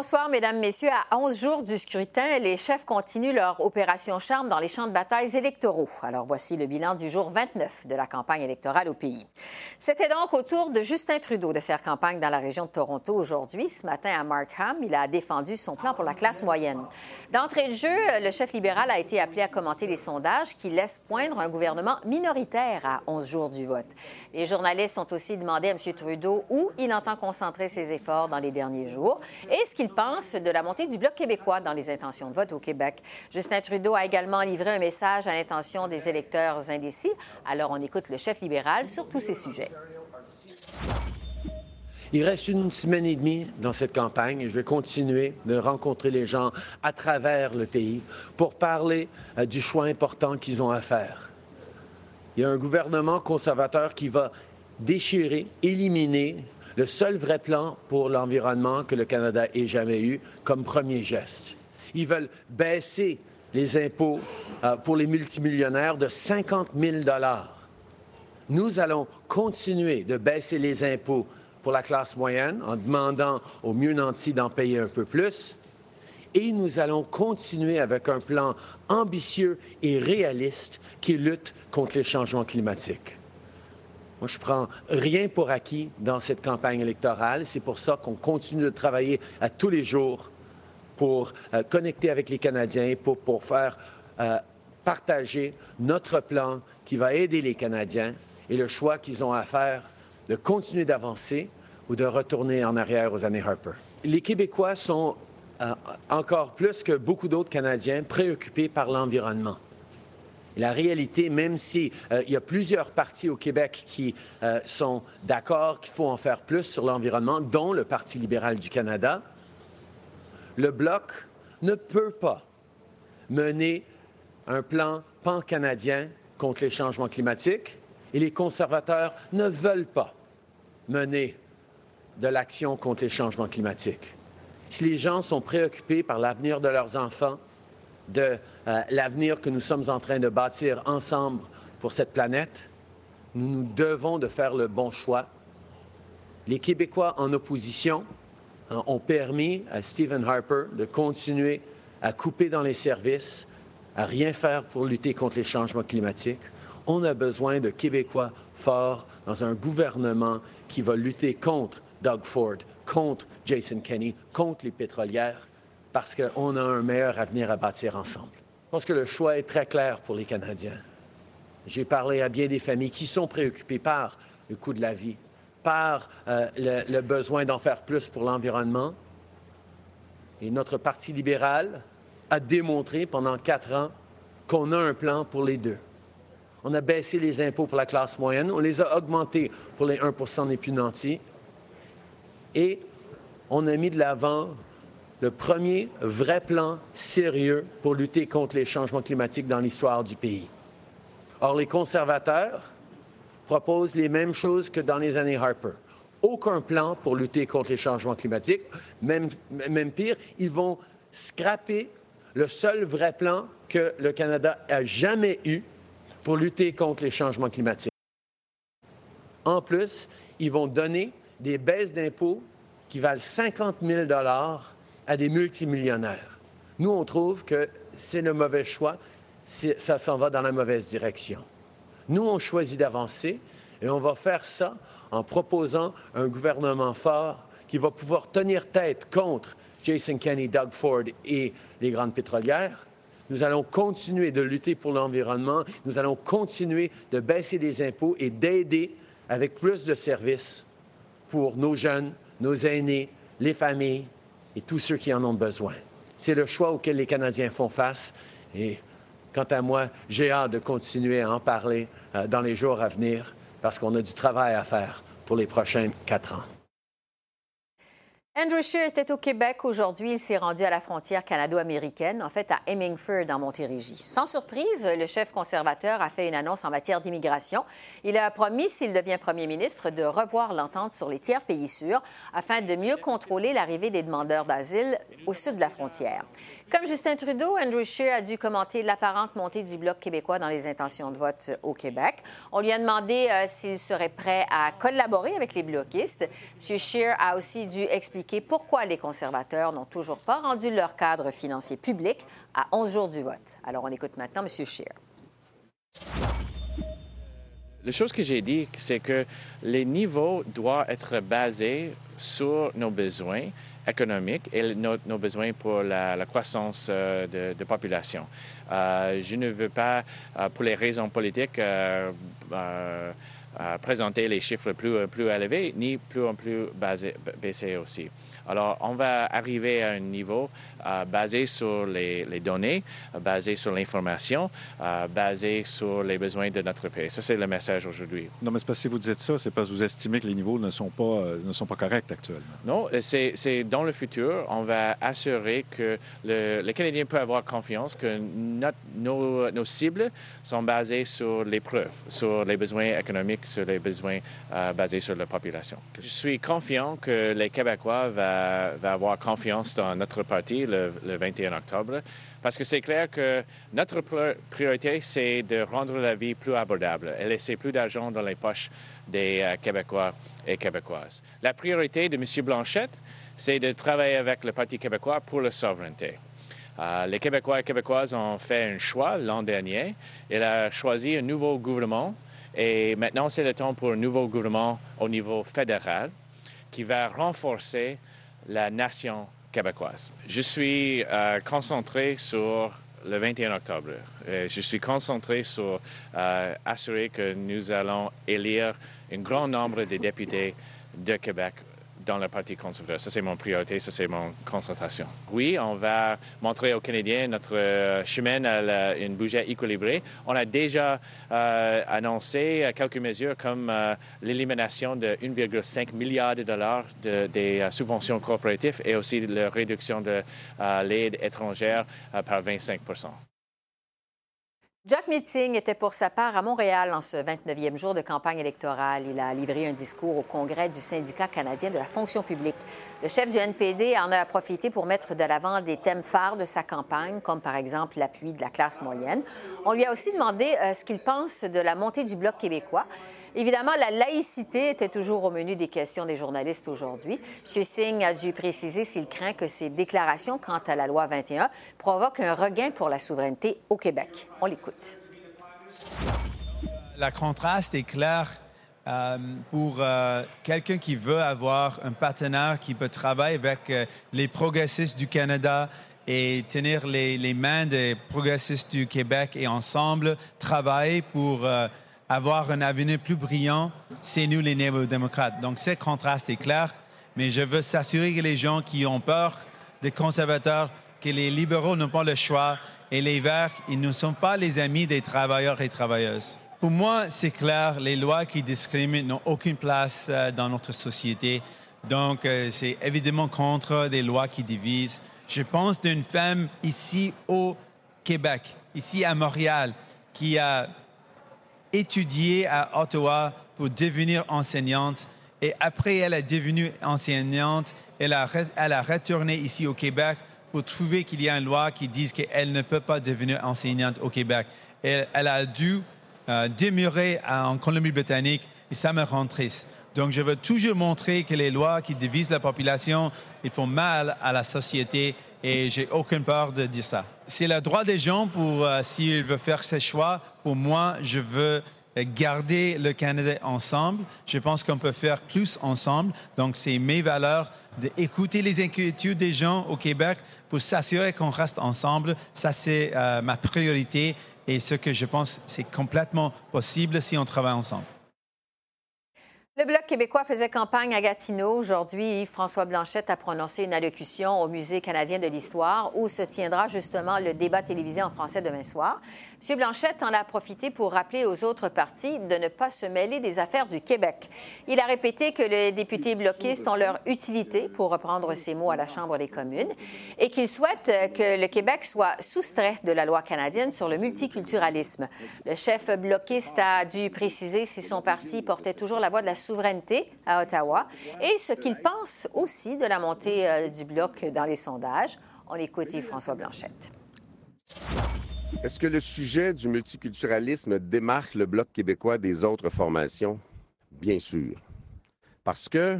Bonsoir, Mesdames, Messieurs. À 11 jours du scrutin, les chefs continuent leur opération charme dans les champs de bataille électoraux. Alors, voici le bilan du jour 29 de la campagne électorale au pays. C'était donc au tour de Justin Trudeau de faire campagne dans la région de Toronto aujourd'hui. Ce matin, à Markham, il a défendu son plan pour la classe moyenne. D'entrée de jeu, le chef libéral a été appelé à commenter les sondages qui laissent poindre un gouvernement minoritaire à 11 jours du vote. Les journalistes ont aussi demandé à M. Trudeau où il entend concentrer ses efforts dans les derniers jours et ce qu'il pense de la montée du Bloc québécois dans les intentions de vote au Québec. Justin Trudeau a également livré un message à l'intention des électeurs indécis. Alors, on écoute le chef libéral sur tous ces sujets. Il reste une semaine et demie dans cette campagne et je vais continuer de rencontrer les gens à travers le pays pour parler euh, du choix important qu'ils ont à faire. Il y a un gouvernement conservateur qui va déchirer, éliminer le seul vrai plan pour l'environnement que le Canada ait jamais eu comme premier geste. Ils veulent baisser les impôts euh, pour les multimillionnaires de 50 000 Nous allons continuer de baisser les impôts pour la classe moyenne en demandant aux mieux nantis d'en payer un peu plus. Et nous allons continuer avec un plan ambitieux et réaliste qui lutte contre les changements climatiques. Moi, je prends rien pour acquis dans cette campagne électorale. C'est pour ça qu'on continue de travailler à tous les jours pour euh, connecter avec les Canadiens, pour, pour faire euh, partager notre plan qui va aider les Canadiens et le choix qu'ils ont à faire de continuer d'avancer ou de retourner en arrière aux années Harper. Les Québécois sont euh, encore plus que beaucoup d'autres Canadiens préoccupés par l'environnement. La réalité, même s'il euh, y a plusieurs partis au Québec qui euh, sont d'accord qu'il faut en faire plus sur l'environnement, dont le Parti libéral du Canada, le Bloc ne peut pas mener un plan pan-canadien contre les changements climatiques et les conservateurs ne veulent pas mener de l'action contre les changements climatiques. Si les gens sont préoccupés par l'avenir de leurs enfants, de euh, l'avenir que nous sommes en train de bâtir ensemble pour cette planète, nous nous devons de faire le bon choix. Les Québécois en opposition hein, ont permis à Stephen Harper de continuer à couper dans les services, à rien faire pour lutter contre les changements climatiques. On a besoin de Québécois forts dans un gouvernement qui va lutter contre Doug Ford, contre Jason Kenney, contre les pétrolières parce qu'on a un meilleur avenir à bâtir ensemble. Je pense que le choix est très clair pour les Canadiens. J'ai parlé à bien des familles qui sont préoccupées par le coût de la vie, par euh, le, besoin d'en faire plus pour l'environnement. Et notre Parti libéral a démontré pendant quatre ans qu'on a un plan pour les deux. On a baissé les impôts pour la classe moyenne, on les a augmentés pour les 1% des plus nantis, et on a mis de l'avant le premier vrai plan sérieux pour lutter contre les changements climatiques dans l'histoire du pays. Or, les conservateurs proposent les mêmes choses que dans les années Harper. Aucun plan pour lutter contre les changements climatiques. Même, même pire, ils vont scraper le seul vrai plan que le Canada a jamais eu pour lutter contre les changements climatiques. En plus, ils vont donner des baisses d'impôts qui valent 50 000 à des multimillionnaires. Nous, on trouve que c'est le mauvais choix, ça s'en va dans la mauvaise direction. Nous, on choisit d'avancer et on va faire ça en proposant un gouvernement fort qui va pouvoir tenir tête contre Jason Kenney, Doug Ford et les grandes pétrolières. Nous allons continuer de lutter pour l'environnement. Nous allons continuer de baisser des impôts et d'aider avec plus de services pour nos jeunes, nos aînés, les familles, et tous ceux qui en ont besoin. C'est le choix auquel les Canadiens font face et quant à moi, j'ai hâte de continuer à en parler euh, dans les jours à venir parce qu'on a du travail à faire pour les prochains quatre ans. Andrew Scheer était au Québec aujourd'hui. Il s'est rendu à la frontière canado-américaine, en fait à Hemingford, dans Montérégie. Sans surprise, le chef conservateur a fait une annonce en matière d'immigration. Il a promis, s'il devient premier ministre, de revoir l'entente sur les tiers pays sûrs afin de mieux contrôler l'arrivée des demandeurs d'asile au sud de la frontière. Comme Justin Trudeau, Andrew Scheer a dû commenter l'apparente montée du Bloc québécois dans les intentions de vote au Québec. On lui a demandé euh, s'il serait prêt à collaborer avec les bloquistes. M. Scheer a aussi dû expliquer pourquoi les conservateurs n'ont toujours pas rendu leur cadre financier public à 11 jours du vote. Alors, on écoute maintenant M. Scheer. La chose que j'ai dit, c'est que les niveaux doivent être basés sur nos besoins économiques et nos, besoins pour la, croissance euh, de, population. Euh, je ne veux pas, euh, pour les raisons politiques, présenter les chiffres plus, élevés, ni plus en plus baisser aussi. Alors, on va arriver à un niveau euh, basé sur les, données, euh, basé sur l'information, euh, basé sur les besoins de notre pays. Ça, c'est le message aujourd'hui. Non, mais c'est parce que si vous dites ça, c'est parce que vous estimez que les niveaux ne sont pas, ne sont pas corrects actuellement. Non, c'est dans le futur, on va assurer que le, les Canadiens peuvent avoir confiance que nos, nos, cibles sont basées sur les preuves, sur les besoins économiques, sur les besoins basés sur la population. Je suis confiant que les Québécois vont va, avoir confiance dans notre parti le, 21 octobre, parce que c'est clair que notre priorité, c'est de rendre la vie plus abordable et laisser plus d'argent dans les poches des euh, Québécois et Québécoises. La priorité de M. Blanchette, c'est de travailler avec le Parti québécois pour la souveraineté. Euh, les Québécois et Québécoises ont fait un choix l'an dernier. Il a choisi un nouveau gouvernement et maintenant c'est le temps pour un nouveau gouvernement au niveau fédéral qui va renforcer la nation québécoise. Je suis euh, concentré sur le 21 octobre. Euh, je suis concentré sur euh, assurer que nous allons élire un grand nombre de députés de Québec dans le Parti conservateur. Ça, c'est mon priorité, ça, c'est mon concentration. Oui, on va montrer aux Canadiens notre euh, chemin à une budget équilibré. On a déjà euh, annoncé quelques mesures comme euh, l'élimination de 1,5 milliard de dollars des subventions corporatives et aussi la réduction de l'aide étrangère par 25 Jack Meeting était pour sa part à Montréal en ce 29e jour de campagne électorale. Il a livré un discours au congrès du syndicat canadien de la fonction publique. Le chef du NPD en a profité pour mettre de l'avant des thèmes phares de sa campagne, comme par exemple l'appui de la classe moyenne. On lui a aussi demandé euh, ce qu'il pense de la montée du Bloc québécois. Évidemment, la laïcité était toujours au menu des questions des journalistes aujourd'hui. M. Singh a dû préciser s'il craint que ses déclarations quant à la loi 21 provoquent un regain pour la souveraineté au Québec. On l'écoute. Le contraste est clair euh, pour euh, quelqu'un qui veut avoir un partenaire qui peut travailler avec euh, les progressistes du Canada et tenir les, les, mains des progressistes du Québec et ensemble travailler pour avoir un avenir plus brillant, c'est nous les néo-démocrates. Donc, ce contraste est clair, mais je veux s'assurer que les gens qui ont peur des conservateurs, que les libéraux n'ont pas le choix et les verts, ils ne sont pas les amis des travailleurs et travailleuses. Pour moi, c'est clair, les lois qui discriminent n'ont aucune place euh, dans notre société. Donc, euh, c'est évidemment contre des lois qui divisent. Je pense d'une femme ici au Québec, ici à Montréal, qui a étudié à Ottawa pour devenir enseignante. Et après, elle est devenue enseignante. Elle a, elle a retourné ici au Québec pour trouver qu'il y a une loi qui dit qu'elle ne peut pas devenir enseignante au Québec. Elle, elle a dû euh, demeurer en Colombie-Britannique et ça me rend triste. Donc, je veux toujours montrer que les lois qui divisent la population, ils font mal à la société et j'ai aucune peur de dire ça. C'est le droit des gens pour euh, s'ils veulent faire ce choix. Pour moi, je veux garder le Canada ensemble. Je pense qu'on peut faire plus ensemble. Donc, c'est mes valeurs d'écouter les inquiétudes des gens au Québec pour s'assurer qu'on reste ensemble. Ça, c'est euh, ma priorité et ce que je pense, c'est complètement possible si on travaille ensemble. Le Bloc québécois faisait campagne à Gatineau. Aujourd'hui, François Blanchette a prononcé une allocution au Musée canadien de l'histoire où se tiendra justement le débat télévisé en français demain soir. M. Blanchette en a profité pour rappeler aux autres partis de ne pas se mêler des affaires du Québec. Il a répété que les députés bloquistes ont leur utilité, pour reprendre ses mots à la Chambre des communes, et qu'il souhaite que le Québec soit soustrait de la loi canadienne sur le multiculturalisme. Le chef bloquiste a dû préciser si son parti portait toujours la voix de la souveraineté à Ottawa et ce qu'il pense aussi de la montée euh, du bloc dans les sondages. On écoute François Blanchette. Est-ce que le sujet du multiculturalisme démarque le Bloc québécois des autres formations? Bien sûr. Parce que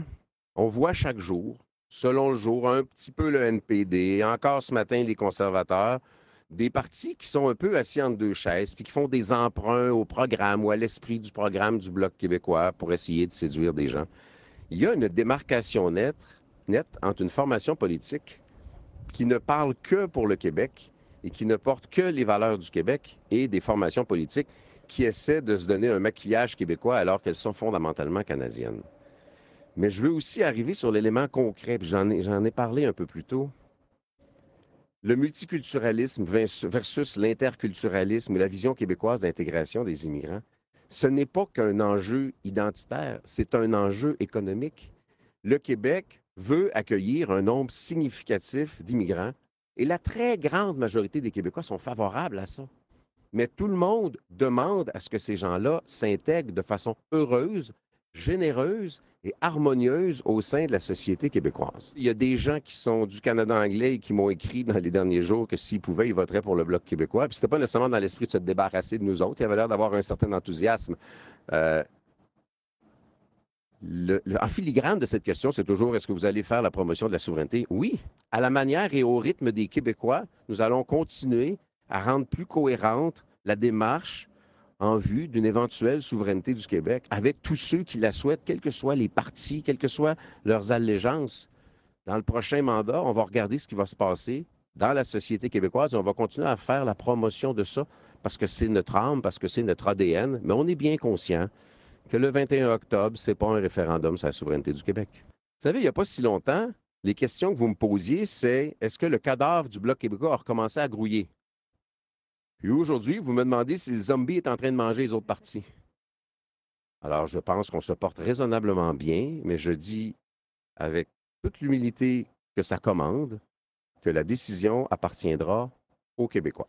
on voit chaque jour, selon le jour, un petit peu le NPD, encore ce matin les conservateurs, des partis qui sont un peu assis entre deux chaises, puis qui font des emprunts au programme ou à l'esprit du programme du Bloc québécois pour essayer de séduire des gens. Il y a une démarcation nette, nette entre une formation politique qui ne parle que pour le Québec et qui ne porte que les valeurs du Québec et des formations politiques qui essaient de se donner un maquillage québécois alors qu'elles sont fondamentalement canadiennes. Mais je veux aussi arriver sur l'élément concret, j'en ai, ai parlé un peu plus tôt. Le multiculturalisme versus l'interculturalisme et la vision québécoise d'intégration des immigrants, ce n'est pas qu'un enjeu identitaire, c'est un enjeu économique. Le Québec veut accueillir un nombre significatif d'immigrants et la très grande majorité des Québécois sont favorables à ça. Mais tout le monde demande à ce que ces gens-là s'intègrent de façon heureuse, généreuse et harmonieuse au sein de la société québécoise. Il y a des gens qui sont du Canada anglais et qui m'ont écrit dans les derniers jours que s'ils pouvaient, ils voteraient pour le Bloc québécois. Puis c'était pas nécessairement dans l'esprit de se débarrasser de nous autres. Il y avait l'air d'avoir un certain enthousiasme. Euh, en filigrane de cette question, c'est toujours est-ce que vous allez faire la promotion de la souveraineté? Oui. À la manière et au rythme des Québécois, nous allons continuer à rendre plus cohérente la démarche en vue d'une éventuelle souveraineté du Québec avec tous ceux qui la souhaitent, quels que soient les partis, quelles que soient leurs allégeances. Dans le prochain mandat, on va regarder ce qui va se passer dans la société québécoise et on va continuer à faire la promotion de ça parce que c'est notre âme, parce que c'est notre ADN, mais on est bien conscient que le 21 octobre, ce n'est pas un référendum sur la souveraineté du Québec. Vous savez, il n'y a pas si longtemps, les questions que vous me posiez, c'est est-ce que le cadavre du Bloc québécois a recommencé à grouiller? Puis aujourd'hui, vous me demandez si le zombie est en train de manger les autres parties. Alors, je pense qu'on se porte raisonnablement bien, mais je dis avec toute l'humilité que ça commande que la décision appartiendra aux Québécois.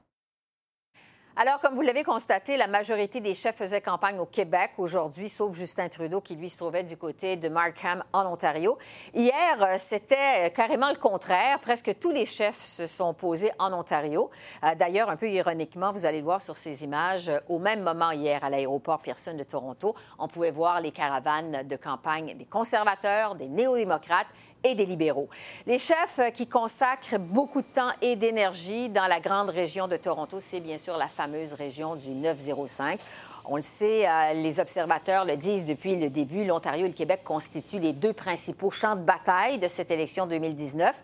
Alors, comme vous l'avez constaté, la majorité des chefs faisaient campagne au Québec aujourd'hui, sauf Justin Trudeau qui, lui, se trouvait du côté de Markham, en Ontario. Hier, euh, c'était carrément le contraire. Presque tous les chefs se sont posés en Ontario. Euh, d'ailleurs, un peu ironiquement, vous allez le voir sur ces images, euh, au même moment hier, à l'aéroport Pearson de Toronto, on pouvait voir les caravanes de campagne des conservateurs, des néo-démocrates et des libéraux. Les chefs qui consacrent beaucoup de temps et d'énergie dans la grande région de Toronto, c'est bien sûr la fameuse région du 905. On le sait, euh, les observateurs le disent depuis le début, l'Ontario et le Québec constituent les deux principaux champs de bataille de cette élection 2019.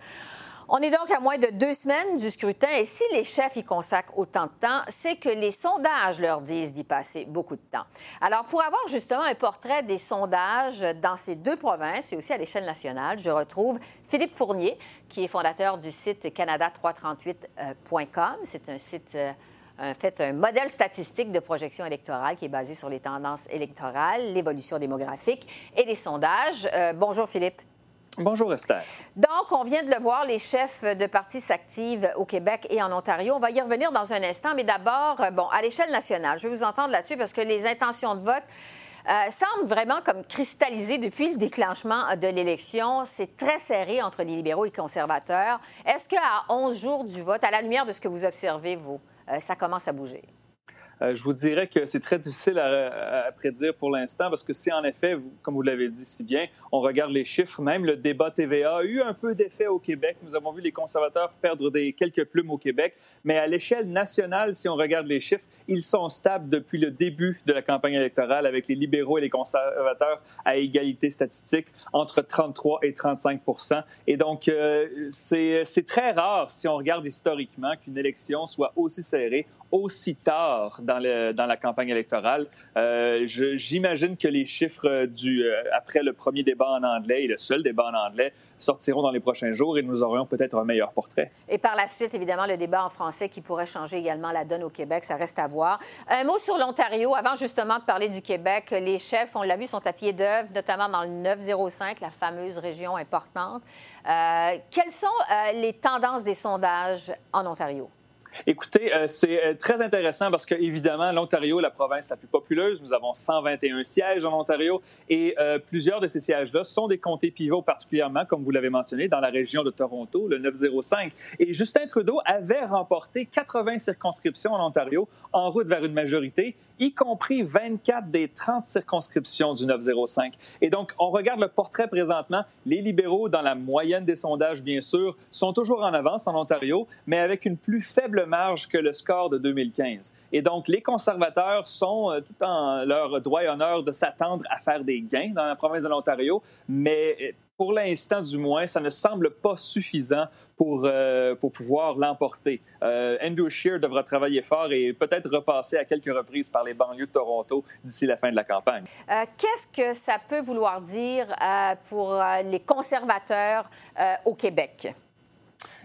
On est donc à moins de deux semaines du scrutin et si les chefs y consacrent autant de temps, c'est que les sondages leur disent d'y passer beaucoup de temps. Alors, pour avoir justement un portrait des sondages dans ces deux provinces et aussi à l'échelle nationale, je retrouve Philippe Fournier, qui est fondateur du site canada338.com. C'est un site... Euh, en fait, un modèle statistique de projection électorale qui est basé sur les tendances électorales, l'évolution démographique et les sondages. Euh, bonjour Philippe. Bonjour Esther. Donc, on vient de le voir, les chefs de partis s'activent au Québec et en Ontario. On va y revenir dans un instant, mais d'abord, euh, bon, à l'échelle nationale, je vais vous entendre là-dessus parce que les intentions de vote euh, semblent vraiment comme cristallisées depuis le déclenchement de l'élection. C'est très serré entre les libéraux et les conservateurs. Est-ce qu'à 11 jours du vote, à la lumière de ce que vous observez, vous, euh, ça commence à bouger? Euh, je vous dirais que c'est très difficile à, prédire pour l'instant parce que si en effet, comme vous l'avez dit si bien, on regarde les chiffres, même le débat TVA a eu un peu d'effet au Québec. Nous avons vu les conservateurs perdre des, quelques plumes au Québec, mais à l'échelle nationale, si on regarde les chiffres, ils sont stables depuis le début de la campagne électorale avec les libéraux et les conservateurs à égalité statistique entre 33 et 35% Et donc, euh, c'est très rare, si on regarde historiquement, qu'une élection soit aussi serrée aussi tard dans, la campagne électorale. Euh, J'imagine que les chiffres du, euh, après le premier débat en anglais et le seul débat en anglais sortiront dans les prochains jours et nous aurions peut-être un meilleur portrait. Et par la suite, évidemment, le débat en français qui pourrait changer également la donne au Québec, ça reste à voir. Un mot sur l'Ontario. Avant justement de parler du Québec, les chefs, on l'a vu, sont à pied d'œuvre, notamment dans le 905, la fameuse région importante. Euh, quelles sont euh, les tendances des sondages en Ontario? Écoutez, euh, c'est euh, très intéressant parce que, évidemment, l'Ontario est la province la plus populeuse. Nous avons 121 sièges en Ontario et euh, plusieurs de ces sièges-là sont des comtés pivots, particulièrement, comme vous l'avez mentionné, dans la région de Toronto, le 905. Et Justin Trudeau avait remporté 80 circonscriptions en Ontario en route vers une majorité y compris 24 des 30 circonscriptions du 905. Et donc, on regarde le portrait présentement. Les libéraux, dans la moyenne des sondages, bien sûr, sont toujours en avance en Ontario, mais avec une plus faible marge que le score de 2015. Et donc, les conservateurs sont euh, tout en leur droit et honneur de s'attendre à faire des gains dans la province de l'Ontario, mais euh, pour l'instant du moins, ça ne semble pas suffisant pour, euh, pour pouvoir l'emporter. Euh, Andrew Scheer devra travailler fort et peut-être repasser à quelques reprises par les banlieues de Toronto d'ici la fin de la campagne. Euh, qu'est-ce que ça peut vouloir dire pour les conservateurs au Québec?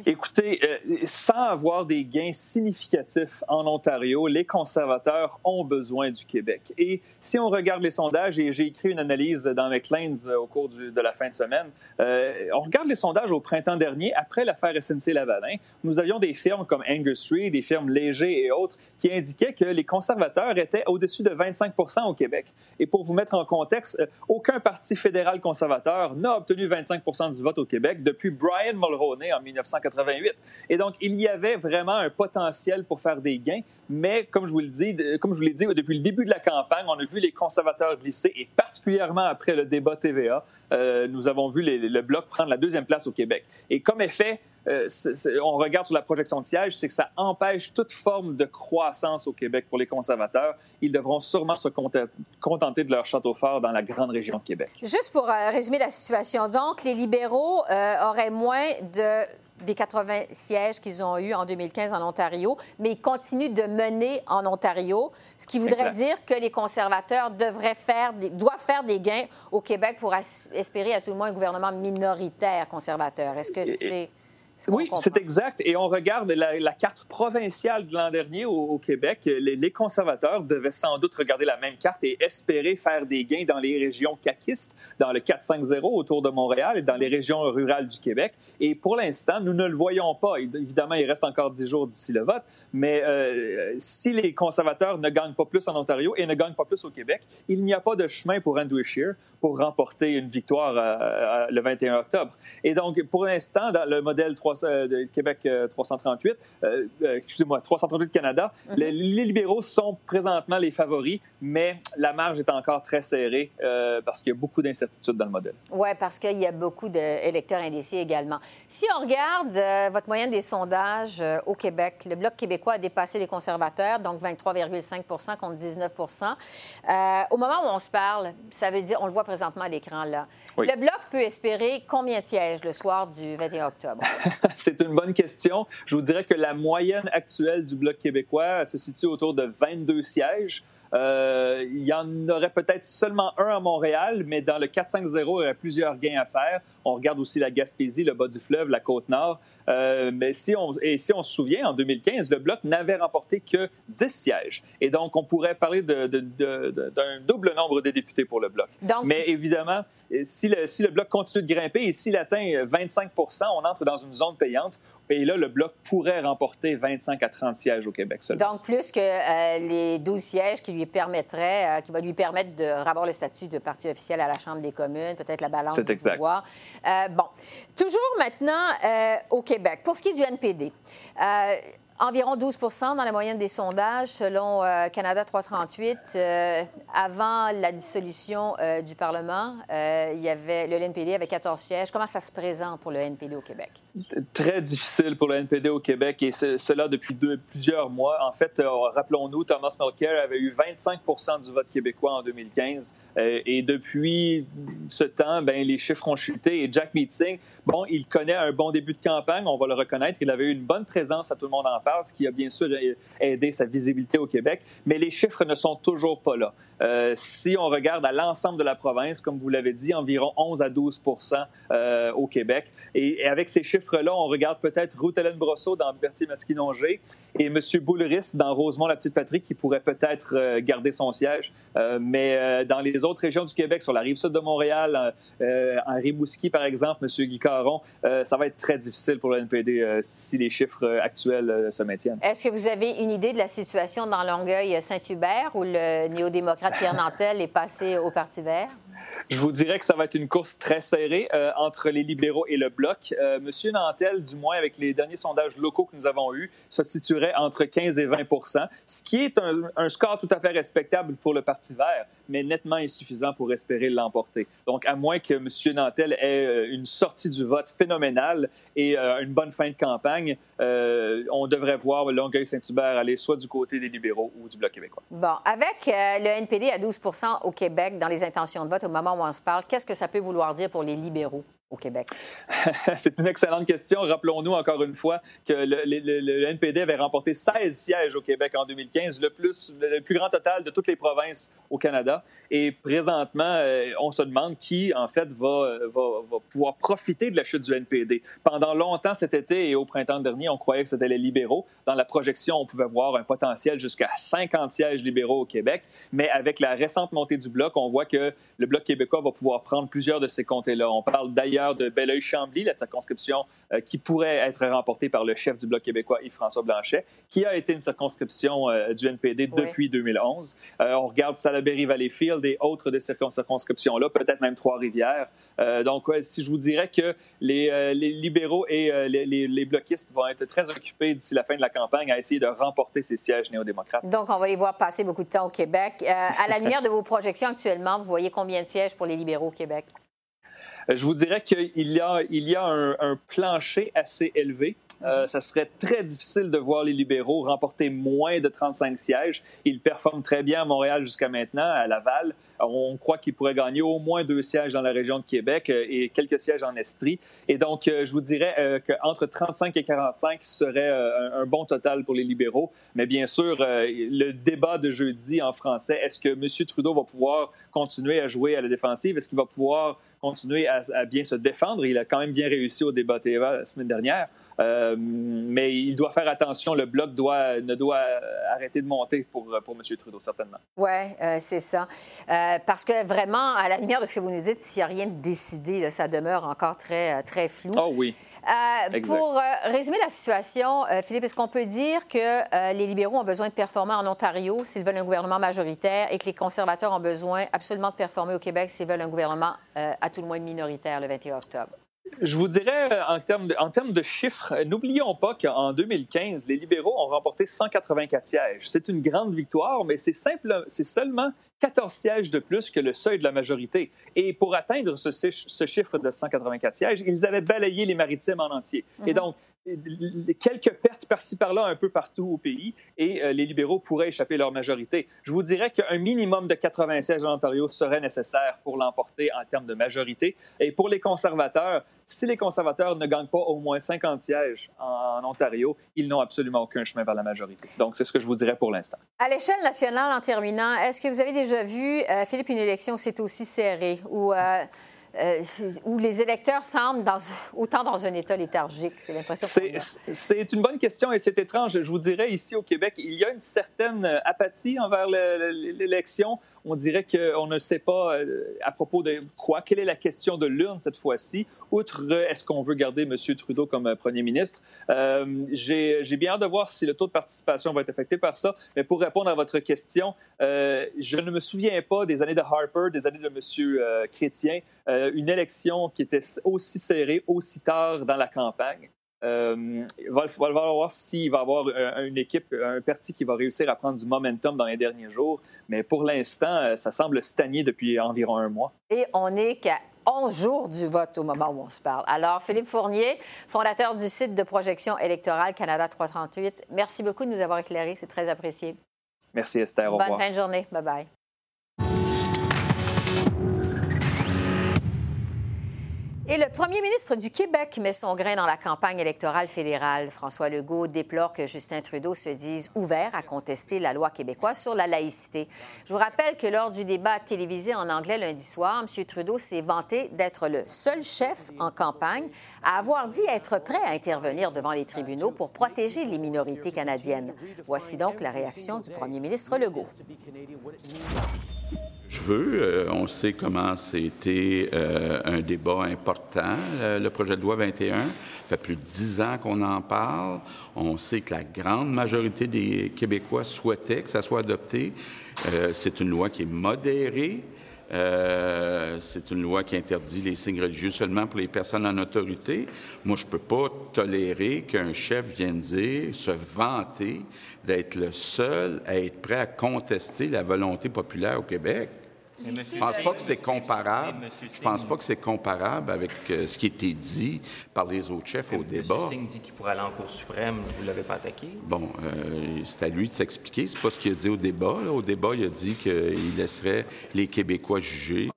Écoutez, euh, sans avoir des gains significatifs en Ontario, les conservateurs ont besoin du Québec. Et si on regarde les sondages, et j'ai écrit une analyse dans McLean's euh, au cours de la fin de semaine, euh, on regarde les sondages au printemps dernier, après l'affaire SNC-Lavalin, nous avions des firmes comme Angus Reid, des firmes Léger et autres, qui indiquaient que les conservateurs étaient au-dessus de 25 au Québec. Et pour vous mettre en contexte, aucun parti fédéral conservateur n'a obtenu 25 du vote au Québec depuis Brian Mulroney en 19 1988. Et donc, il y avait vraiment un potentiel pour faire des gains, mais comme je vous le dis, comme je vous l'ai dit, depuis le début de la campagne, on a vu les conservateurs glisser, et particulièrement après le débat TVA, euh, nous avons vu le Bloc prendre la deuxième place au Québec. Et comme effet, euh, on regarde sur la projection de siège, c'est que ça empêche toute forme de croissance au Québec pour les conservateurs. Ils devront sûrement se contenter de leur château fort dans la grande région de Québec. Juste pour euh, résumer la situation, donc, les libéraux auraient moins de des 80 sièges qu'ils ont eus en 2015 en Ontario, mais ils continuent de mener en Ontario, ce qui voudrait dire que les conservateurs devraient faire doivent faire des gains au Québec pour espérer à tout le moins un gouvernement minoritaire conservateur. Est-ce que c'est... Oui, c'est exact. Et on regarde la, carte provinciale de l'an dernier au, Québec. Les, conservateurs devaient sans doute regarder la même carte et espérer faire des gains dans les régions caquistes, dans le 4-5-0 autour de Montréal et dans les régions rurales du Québec. Et pour l'instant, nous ne le voyons pas. Évidemment, il reste encore dix jours d'ici le vote, mais euh, si les conservateurs ne gagnent pas plus en Ontario et ne gagnent pas plus au Québec, il n'y a pas de chemin pour Andrew Scheer pour remporter une victoire euh, le 21 octobre. Et donc, pour l'instant, dans le modèle 3 euh, de Québec 338, euh, excusez-moi, 338 Canada, mhm. les, libéraux sont présentement les favoris, mais la marge est encore très serrée parce qu'il y a beaucoup d'incertitudes dans le modèle. Oui, parce qu'il y a beaucoup d'électeurs indécis également. Si on regarde votre moyenne des sondages au Québec, le Bloc québécois a dépassé les conservateurs, donc 23,5% contre 19% Au moment où on se parle, ça veut dire, on le voit présentement à l'écran là. Le Bloc peut espérer combien de sièges le soir du 21 octobre? C'est une bonne question. Je vous dirais que la moyenne actuelle du Bloc québécois se situe autour de 22 sièges. Euh, il y en aurait peut-être seulement un à Montréal, mais dans le 4-5-0, il y aurait plusieurs gains à faire. On regarde aussi la Gaspésie, le bas du fleuve, la Côte-Nord. Euh, mais si on, et si on se souvient, en 2015, le Bloc n'avait remporté que 10 sièges. Et donc, on pourrait parler d'un double nombre de députés pour le Bloc. Mais évidemment, si le, si le Bloc continue de grimper et s'il atteint 25% on entre dans une zone payante et là, le Bloc pourrait remporter 25 à 30 sièges au Québec seulement. Donc, plus que euh, les 12 sièges qui lui permettraient, euh, qui va lui permettre de avoir le statut de parti officiel à la Chambre des communes, peut-être la balance du exact. pouvoir. bon. Toujours maintenant au Québec. Pour ce qui est du NPD, euh, environ 12% dans la moyenne des sondages, selon euh, Canada 338. Euh, avant la dissolution du Parlement, il y avait, le NPD avait 14 sièges. Comment ça se présente pour le NPD au Québec? Très difficile pour le NPD au Québec et cela depuis plusieurs mois. En fait, rappelons-nous, Thomas Mulcair avait eu 25% du vote québécois en 2015 et depuis ce temps, ben, les chiffres ont chuté et Jack Meeting bon, il connaît un bon début de campagne, on va le reconnaître. Il avait eu une bonne présence, à tout le monde en parle, ce qui a bien sûr aidé sa visibilité au Québec. Mais les chiffres ne sont toujours pas là. Euh, si on regarde à l'ensemble de la province, comme vous l'avez dit, environ 11 à 12 euh, au Québec. Et, avec ces on regarde peut-être Ruth-Hélène Brosseau dans Berthier-Masquinongé et M. Bouleris dans Rosemont-la-Petite-Patrie qui pourrait peut-être euh, garder son siège. mais dans les autres régions du Québec, sur la rive sud de Montréal, en Rimouski, par exemple, M. Guy Caron, ça va être très difficile pour le NPD si les chiffres actuels se maintiennent. Est-ce que vous avez une idée de la situation dans Longueuil-Saint-Hubert où le néo-démocrate Pierre Nantel est passé au Parti vert? Je vous dirais que ça va être une course très serrée euh, entre les libéraux et le bloc. Euh, Monsieur Nantel, du moins avec les derniers sondages locaux que nous avons eus, se situerait entre 15 et 20% ce qui est un, score tout à fait respectable pour le Parti vert, mais nettement insuffisant pour espérer l'emporter. Donc, à moins que Monsieur Nantel ait euh, une sortie du vote phénoménale et une bonne fin de campagne, on devrait voir Longueuil-Saint-Hubert aller soit du côté des libéraux ou du Bloc québécois. Bon, avec le NPD à 12 au Québec dans les intentions de vote au moment où qu'est-ce que ça peut vouloir dire pour les libéraux? Au Québec? C'est une excellente question. Rappelons-nous encore une fois que le, NPD avait remporté 16 sièges au Québec en 2015, le plus, le plus grand total de toutes les provinces au Canada. Et présentement, euh, on se demande qui, en fait, va, va, pouvoir profiter de la chute du NPD. Pendant longtemps cet été et au printemps dernier, on croyait que c'était les libéraux. Dans la projection, on pouvait voir un potentiel jusqu'à 50 sièges libéraux au Québec. Mais avec la récente montée du Bloc, on voit que le Bloc québécois va pouvoir prendre plusieurs de ces comtés-là. On parle d'ailleurs de Belleuil-Chambly, la circonscription euh, qui pourrait être remportée par le chef du Bloc québécois, Yves-François Blanchet, qui a été une circonscription euh, du NPD depuis 2011. Euh, on regarde Salaberry-Valleyfield et autres de ces circonscriptions-là, peut-être même Trois-Rivières. donc, si je vous dirais que les, libéraux et les, les, bloquistes vont être très occupés d'ici la fin de la campagne à essayer de remporter ces sièges néo-démocrates. Donc, on va les voir passer beaucoup de temps au Québec. à la lumière de vos projections actuellement, vous voyez combien de sièges pour les libéraux au Québec? Euh, je vous dirais qu'il y a, un, plancher assez élevé. Euh, ça serait très difficile de voir les libéraux remporter moins de 35 sièges. Ils performent très bien à Montréal jusqu'à maintenant, à Laval. On croit qu'ils pourraient gagner au moins deux sièges dans la région de Québec euh, et quelques sièges en Estrie. Et donc, je vous dirais qu'entre 35 et 45 serait un, bon total pour les libéraux. Mais bien sûr, le débat de jeudi en français, est-ce que M. Trudeau va pouvoir continuer à jouer à la défensive? Est-ce qu'il va pouvoir continuer à, bien se défendre. Il a quand même bien réussi au débat TVA la semaine dernière. Euh, mais il doit faire attention. Le bloc doit, ne doit arrêter de monter pour, pour M. Trudeau, certainement. Oui, euh, c'est ça. Euh, parce que vraiment, à la lumière de ce que vous nous dites, s'il n'y a rien de décidé, ça demeure encore très, très flou. Oh oui. Euh, pour euh, résumer la situation, euh, Philippe, est-ce qu'on peut dire que les libéraux ont besoin de performer en Ontario s'ils veulent un gouvernement majoritaire et que les conservateurs ont besoin absolument de performer au Québec s'ils veulent un gouvernement à tout le moins minoritaire le 21 octobre? Je vous dirais, en termes de, en termes de chiffres, n'oublions pas qu'en 2015, les libéraux ont remporté 184 sièges. C'est une grande victoire, mais c'est simple, c'est seulement 14 sièges de plus que le seuil de la majorité. Et pour atteindre ce, ce chiffre de 184 sièges, ils avaient balayé les maritimes en entier. Et mhm. donc, quelques pertes par-ci par-là un peu partout au pays et euh, les libéraux pourraient échapper leur majorité. Je vous dirais qu'un minimum de 80 sièges en Ontario serait nécessaire pour l'emporter en termes de majorité. Et pour les conservateurs, si les conservateurs ne gagnent pas au moins 50 sièges en, Ontario, ils n'ont absolument aucun chemin vers la majorité. Donc, c'est ce que je vous dirais pour l'instant. À l'échelle nationale, en terminant, est-ce que vous avez déjà vu, euh, Philippe, une élection où c'est aussi serré, où euh, où les électeurs semblent dans, autant dans un état léthargique. C'est l'impression C'est une bonne question et c'est étrange. Je vous dirais, ici au Québec, il y a une certaine apathie envers l'élection on dirait qu'on ne sait pas euh, à propos de quoi. Quelle est la question de l'urne cette fois-ci? Outre euh, est-ce qu'on veut garder M. Trudeau comme euh, premier ministre? J'ai bien hâte de voir si le taux de participation va être affecté par ça. Mais pour répondre à votre question, je ne me souviens pas des années de Harper, des années de M. Chrétien, une élection qui était aussi serrée, aussi tard dans la campagne. Euh, il va, falloir voir s'il va y avoir une équipe, un parti qui va réussir à prendre du momentum dans les derniers jours. Mais pour l'instant, euh, ça semble stagner depuis environ un mois. Et on n'est qu'à 11 jours du vote au moment où on se parle. Alors, Philippe Fournier, fondateur du site de projection électorale Canada 338, merci beaucoup de nous avoir éclairés. C'est très apprécié. Merci, Esther. Au Bonne fin de journée. Bye-bye. Et le premier ministre du Québec met son grain dans la campagne électorale fédérale. François Legault déplore que Justin Trudeau se dise ouvert à contester la loi québécoise sur la laïcité. Je vous rappelle que lors du débat télévisé en anglais lundi soir, M. Trudeau s'est vanté d'être le seul chef en campagne à avoir dit être prêt à intervenir devant les tribunaux pour protéger les minorités canadiennes. Voici donc la réaction du premier ministre Legault. Je veux. Euh, on sait comment c'était euh, un débat important, le, projet de loi 21. Ça fait plus de dix ans qu'on en parle. On sait que la grande majorité des Québécois souhaitaient que ça soit adopté. Euh, c'est une loi qui est modérée. C'est une loi qui interdit les signes religieux seulement pour les personnes en autorité. Moi, je ne peux pas tolérer qu'un chef vienne dire, se vanter d'être le seul à être prêt à contester la volonté populaire au Québec. Je pense pas que c'est comparable. Je pense pas que c'est comparable avec euh, ce qui était dit par les autres chefs au débat. M. Singh dit qu'il pourrait aller en Cour suprême. Vous l'avez pas attaqué? Bon, euh, c'est à lui de s'expliquer. C'est pas ce qu'il a dit au débat. Au débat, il a dit qu'il laisserait les Québécois juger.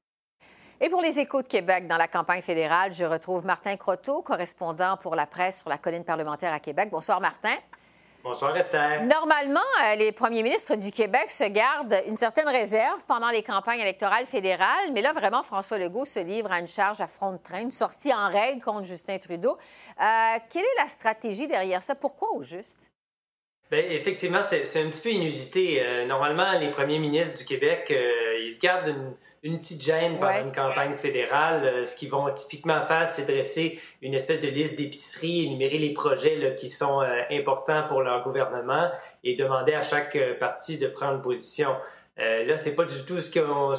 Et pour les échos de Québec dans la campagne fédérale, je retrouve Martin Croteau, correspondant pour la presse sur la colline parlementaire à Québec. Bonsoir, Martin. Bonsoir, Esther. Normalement, euh, les premiers ministres du Québec se gardent une certaine réserve pendant les campagnes électorales fédérales, mais là, vraiment, François Legault se livre à une charge à front de train, une sortie en règle contre Justin Trudeau. Euh, quelle est la stratégie derrière ça? Pourquoi au juste? Bien, effectivement, c'est un petit peu inusité. Euh, normalement, les premiers ministres du Québec, euh, ils se gardent une, petite gêne pendant une campagne fédérale. Euh, ce qu'ils vont typiquement faire, c'est dresser une espèce de liste d'épicerie, énumérer les projets qui sont importants pour leur gouvernement et demander à chaque parti de prendre position. là, c'est pas du tout ce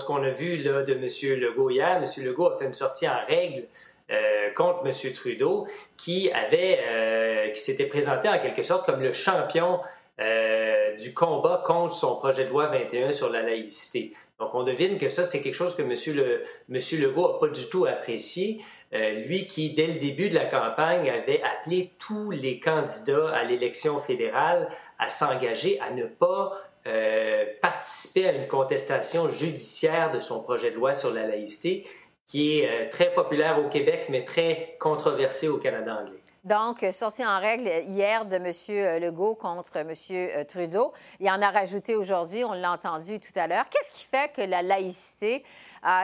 qu'on a vu là, de M. Legault hier. M. Legault a fait une sortie en règle euh, contre M. Trudeau, qui avait, euh, qui s'était présenté en quelque sorte comme le champion euh, du combat contre son projet de loi 21 sur la laïcité. Donc, on devine que ça, c'est quelque chose que M. Le, Monsieur Legault n'a pas du tout apprécié. lui qui, dès le début de la campagne, avait appelé tous les candidats à l'élection fédérale à s'engager à ne pas participer à une contestation judiciaire de son projet de loi sur la laïcité qui est euh, très populaire au Québec, mais très controversé au Canada anglais. Donc, sorti en règle hier de M. Euh, Legault contre M. Euh, Trudeau. Il en a rajouté aujourd'hui, on l'a entendu tout à l'heure. Qu'est-ce qui fait que la laïcité,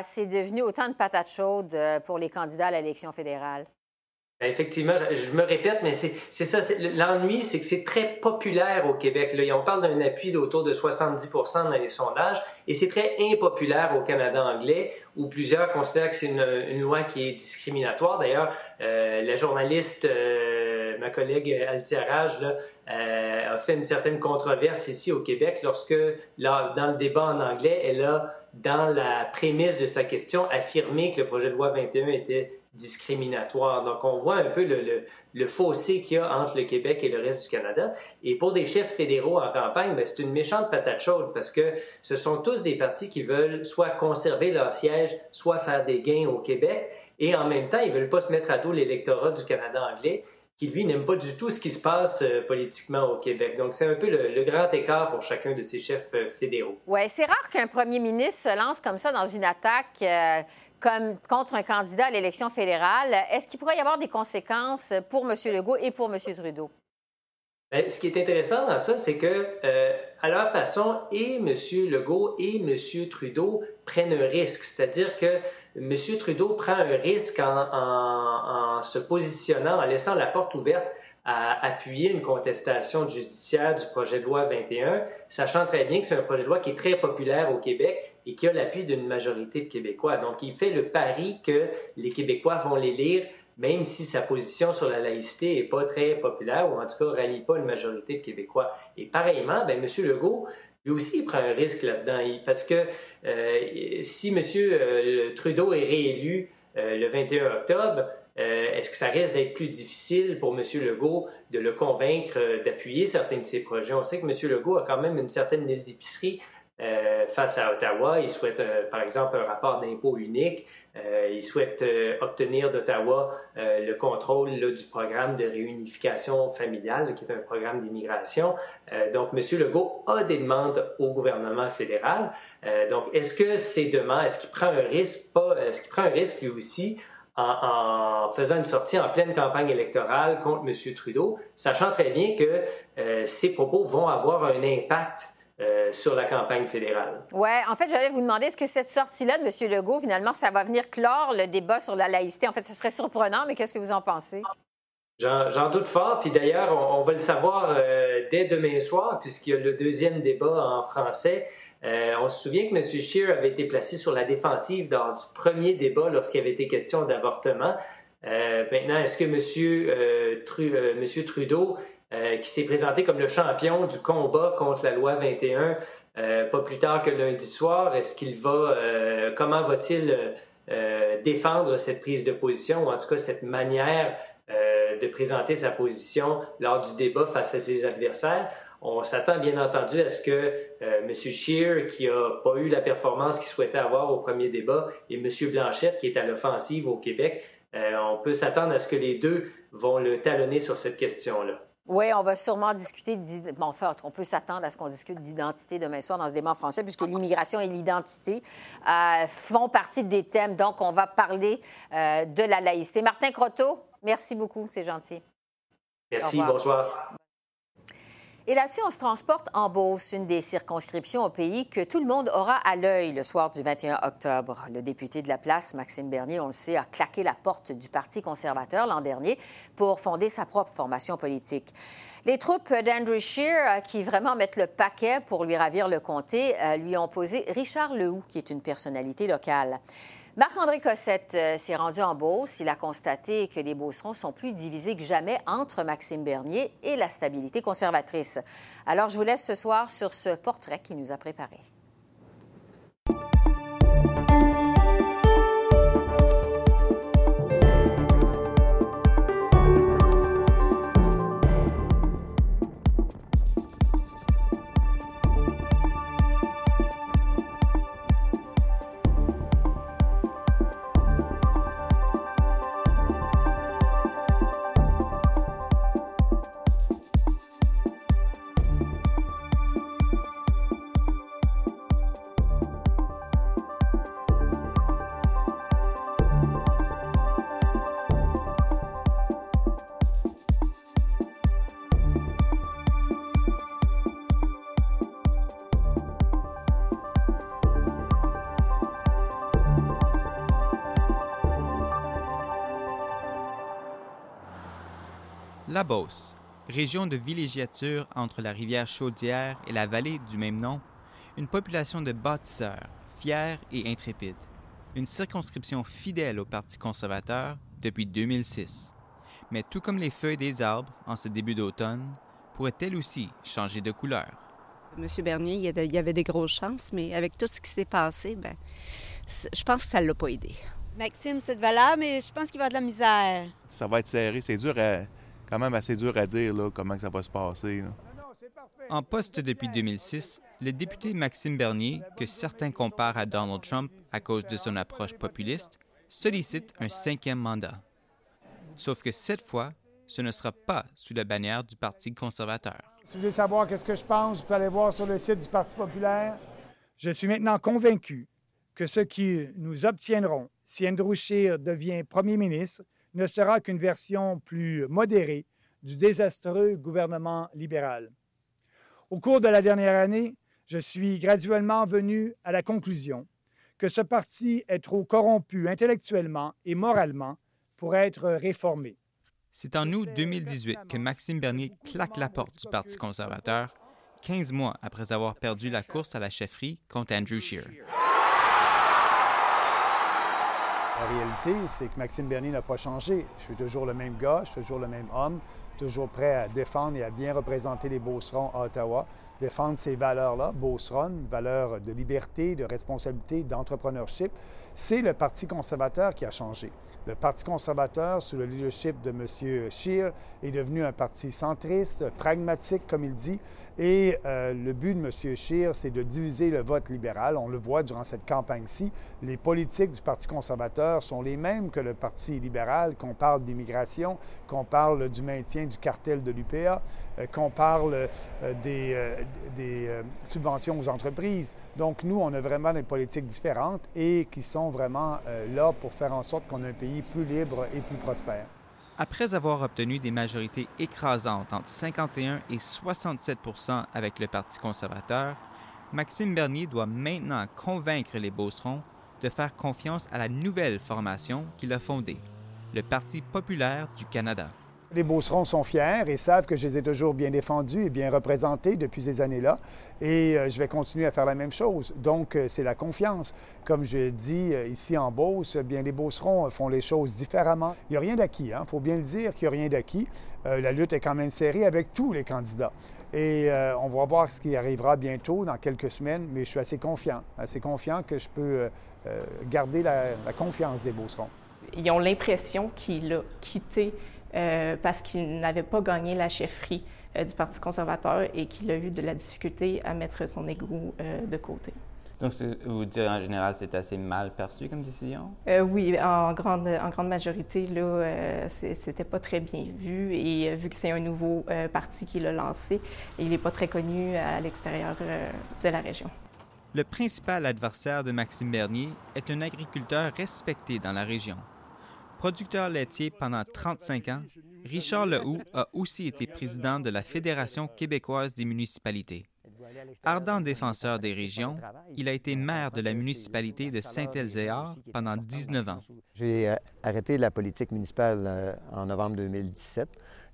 c'est devenu autant de patates chaudes pour les candidats à l'élection fédérale? Ben, effectivement, je me répète, mais c'est ça. L'ennui, c'est que c'est très populaire au Québec. Là. On parle d'un appui d'autour de 70% dans les sondages, et c'est très impopulaire au Canada anglais, où plusieurs considèrent que c'est une, loi qui est discriminatoire. D'ailleurs, euh, la journaliste, euh, ma collègue Altiarage, là, euh, a fait une certaine controverse ici au Québec lorsque, là, dans le débat en anglais, elle a, dans la prémisse de sa question, affirmé que le projet de loi 21 était discriminatoire. Donc, on voit un peu le, le, fossé qu'il y a entre le Québec et le reste du Canada. Et pour des chefs fédéraux en campagne, ben, c'est une méchante patate chaude parce que ce sont tous des partis qui veulent soit conserver leur siège, soit faire des gains au Québec. Et en même temps, ils veulent pas se mettre à dos l'électorat du Canada anglais qui, lui, n'aime pas du tout ce qui se passe euh, politiquement au Québec. Donc, c'est un peu le, grand écart pour chacun de ces chefs euh, fédéraux. Oui, c'est rare qu'un premier ministre se lance comme ça dans une attaque euh, comme contre un candidat à l'élection fédérale. Est-ce qu'il pourrait y avoir des conséquences pour M. Legault et pour M. Trudeau? Bien, ce qui est intéressant dans ça, c'est que à leur façon, et M. Legault et M. Trudeau prennent un risque. C'est-à-dire que M. Trudeau prend un risque en, se positionnant, en laissant la porte ouverte à appuyer une contestation judiciaire du projet de loi 21, sachant très bien que c'est un projet de loi qui est très populaire au Québec et qui a l'appui d'une majorité de Québécois. Donc, il fait le pari que les Québécois vont les lire, même si sa position sur la laïcité n'est pas très populaire, ou en tout cas ne rallie pas une majorité de Québécois. Et pareillement, ben, M. Legault, lui aussi, il prend un risque là-dedans, parce que euh, si M. Euh, Trudeau est réélu euh, le 21 octobre, est-ce que ça risque d'être plus difficile pour M. Legault de le convaincre d'appuyer certains de ses projets? On sait que M. Legault a quand même une certaine liste d'épicerie euh, face à Ottawa. Il souhaite, par exemple, un rapport d'impôt unique. il souhaite obtenir d'Ottawa le contrôle du programme de réunification familiale, qui est un programme d'immigration. donc, M. Legault a des demandes au gouvernement fédéral. donc, est-ce que ces demandes, est-ce qu'il prend un risque, pas, est-ce qu'il prend un risque lui aussi en, faisant une sortie en pleine campagne électorale contre M. Trudeau, sachant très bien que euh, ces propos vont avoir un impact euh, sur la campagne fédérale. Oui, en fait, j'allais vous demander, est-ce que cette sortie-là de M. Legault, finalement, ça va venir clore le débat sur la laïcité? En fait, ce serait surprenant, mais qu'est-ce que vous en pensez? J'en doute fort, puis d'ailleurs, on, va le savoir euh, dès demain soir, puisqu'il y a le deuxième débat en français. Euh, on se souvient que M. Scheer avait été placé sur la défensive dans du premier débat lorsqu'il avait été question d'avortement. maintenant, est-ce que M. Monsieur Trudeau euh, qui s'est présenté comme le champion du combat contre la loi 21 euh, pas plus tard que lundi soir. Est-ce qu'il va, euh, comment va-t-il défendre cette prise de position ou en tout cas cette manière de présenter sa position lors du débat face à ses adversaires? On s'attend bien entendu à ce que M. Scheer, qui n'a pas eu la performance qu'il souhaitait avoir au premier débat, et M. Blanchette, qui est à l'offensive au Québec, on peut s'attendre à ce que les deux vont le talonner sur cette question-là. Oui, on va sûrement discuter. Bon, enfin, on peut s'attendre à ce qu'on discute d'identité demain soir dans ce débat en français, puisque l'immigration et l'identité euh, font partie des thèmes. Donc, on va parler euh, de la laïcité. Martin Croteau, merci beaucoup, c'est gentil. Merci, bonsoir. Et là-dessus, on se transporte en Beauce, une des circonscriptions au pays que tout le monde aura à l'œil le soir du 21 octobre. Le député de la place, Maxime Bernier, on le sait, a claqué la porte du Parti conservateur l'an dernier pour fonder sa propre formation politique. Les troupes d'Andrew Scheer, euh, qui vraiment mettent le paquet pour lui ravir le comté, euh, lui ont posé Richard Lehoux, qui est une personnalité locale. Marc-André Cossette euh, s'est rendu en Beauce. Il a constaté que les Beaucerons sont plus divisés que jamais entre Maxime Bernier et la stabilité conservatrice. Alors, je vous laisse ce soir sur ce portrait qu'il nous a préparé. La Beauce, région de villégiature entre la rivière Chaudière et la vallée du même nom, une population de bâtisseurs, fiers et intrépides. Une circonscription fidèle au Parti conservateur depuis 2006. Mais tout comme les feuilles des arbres en ce début d'automne, pourrait-elle aussi changer de couleur? Monsieur Bernier, il y avait des grosses chances, mais avec tout ce qui s'est passé, ben, je pense que ça ne l'a pas aidé. Maxime, c'est valable, mais je pense qu'il va avoir de la misère. Ça va être serré. C'est dur à, quand même assez dur à dire là, comment ça va se passer. En poste depuis 2006, le député Maxime Bernier, que certains comparent à Donald Trump à cause de son approche populiste, sollicite un cinquième mandat. Sauf que cette fois, ce ne sera pas sous la bannière du Parti conservateur. Si vous voulez savoir qu'est-ce que je pense, vous pouvez aller voir sur le site du Parti populaire. Je suis maintenant convaincu que ce qui nous obtiendrons si Andrew Scheer devient premier ministre ne sera qu'une version plus modérée du désastreux gouvernement libéral. Au cours de la dernière année, je suis graduellement venu à la conclusion que ce parti est trop corrompu intellectuellement et moralement pour être réformé. C'est en août 2018 que Maxime Bernier claque la porte du Parti conservateur, 15 mois après avoir perdu la course à la chefferie contre Andrew Scheer. La réalité, c'est que Maxime Bernier n'a pas changé. Je suis toujours le même gars, je suis toujours le même homme, toujours prêt à défendre et à bien représenter les Beaucerons à Ottawa, défendre ces valeurs-là, Beauceron, valeurs de liberté, de responsabilité, d'entrepreneurship. C'est le Parti conservateur qui a changé. Le Parti conservateur, sous le leadership de M. Scheer, est devenu un parti centriste, pragmatique, comme il dit. Et euh, le but de M. Scheer, c'est de diviser le vote libéral. On le voit durant cette campagne-ci. Les politiques du Parti conservateur sont les mêmes que le Parti libéral, qu'on parle d'immigration, qu'on parle du maintien du cartel de l'UPA, euh, qu'on parle euh, des, des euh, subventions aux entreprises. Donc, nous, on a vraiment des politiques différentes et qui sont vraiment euh, là pour faire en sorte qu'on ait un pays plus libre et plus prospère. Après avoir obtenu des majorités écrasantes entre 51 et 67% avec le Parti conservateur, Maxime Bernier doit maintenant convaincre les Beaucerons de faire confiance à la nouvelle formation qu'il a fondée, le Parti populaire du Canada. Les Beaucerons sont fiers et savent que je les ai toujours bien défendus et bien représentés depuis ces années-là. Et euh, je vais continuer à faire la même chose. Donc, euh, c'est la confiance. Comme je dis euh, ici en Beauce, bien, les Beaucerons font les choses différemment. Il n'y a rien d'acquis. Il hein? faut bien le dire qu'il n'y a rien d'acquis. la lutte est quand même serrée avec tous les candidats. Et on va voir ce qui arrivera bientôt, dans quelques semaines, mais je suis assez confiant, assez confiant que je peux garder la, la confiance des Beaucerons. Ils ont l'impression qu'il a quitté euh, parce qu'il n'avait pas gagné la chefferie euh, du Parti conservateur et qu'il a eu de la difficulté à mettre son égo euh, de côté. Donc, vous direz en général, c'est assez mal perçu comme décision? oui, en grande, en grande majorité, là, c'était pas très bien vu. Et vu que c'est un nouveau parti qui l'a lancé, il n'est pas très connu à l'extérieur de la région. Le principal adversaire de Maxime Bernier est un agriculteur respecté dans la région. Producteur laitier pendant 35 ans, Richard Lehoux a aussi été président de la Fédération québécoise des municipalités. Ardent défenseur des régions, il a été maire de la municipalité de Saint-Elzéar pendant 19 ans. J'ai euh, arrêté la politique municipale euh, en novembre 2017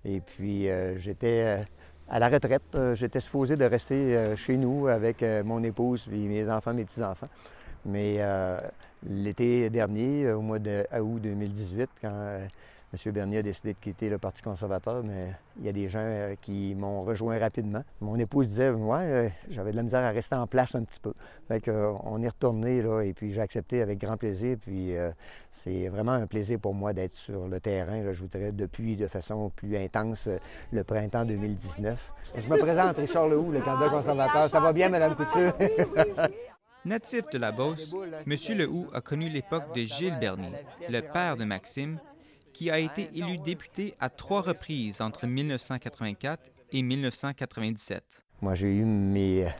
et puis euh, j'étais à la retraite. J'étais supposé de rester chez nous avec mon épouse, et mes enfants, mes petits-enfants. Mais l'été dernier, au mois d'août 2018, quand euh, M. Bernier a décidé de quitter le Parti conservateur, mais il y a des gens euh, qui m'ont rejoint rapidement. Mon épouse disait, ouais, euh, j'avais de la misère à rester en place un petit peu. Fait qu'on est retourné, là, et puis j'ai accepté avec grand plaisir. Puis c'est vraiment un plaisir pour moi d'être sur le terrain, je vous dirais, depuis de façon plus intense le printemps 2019. Je me présente, Richard Lehoux, le candidat conservateur. Ça va bien, Mme Couture? Natif de la Beauce, M. Lehoux a connu l'époque de Gilles Bernier, le père de Maxime, qui a été élu député à trois reprises entre 1984 et 1997. Moi, j'ai eu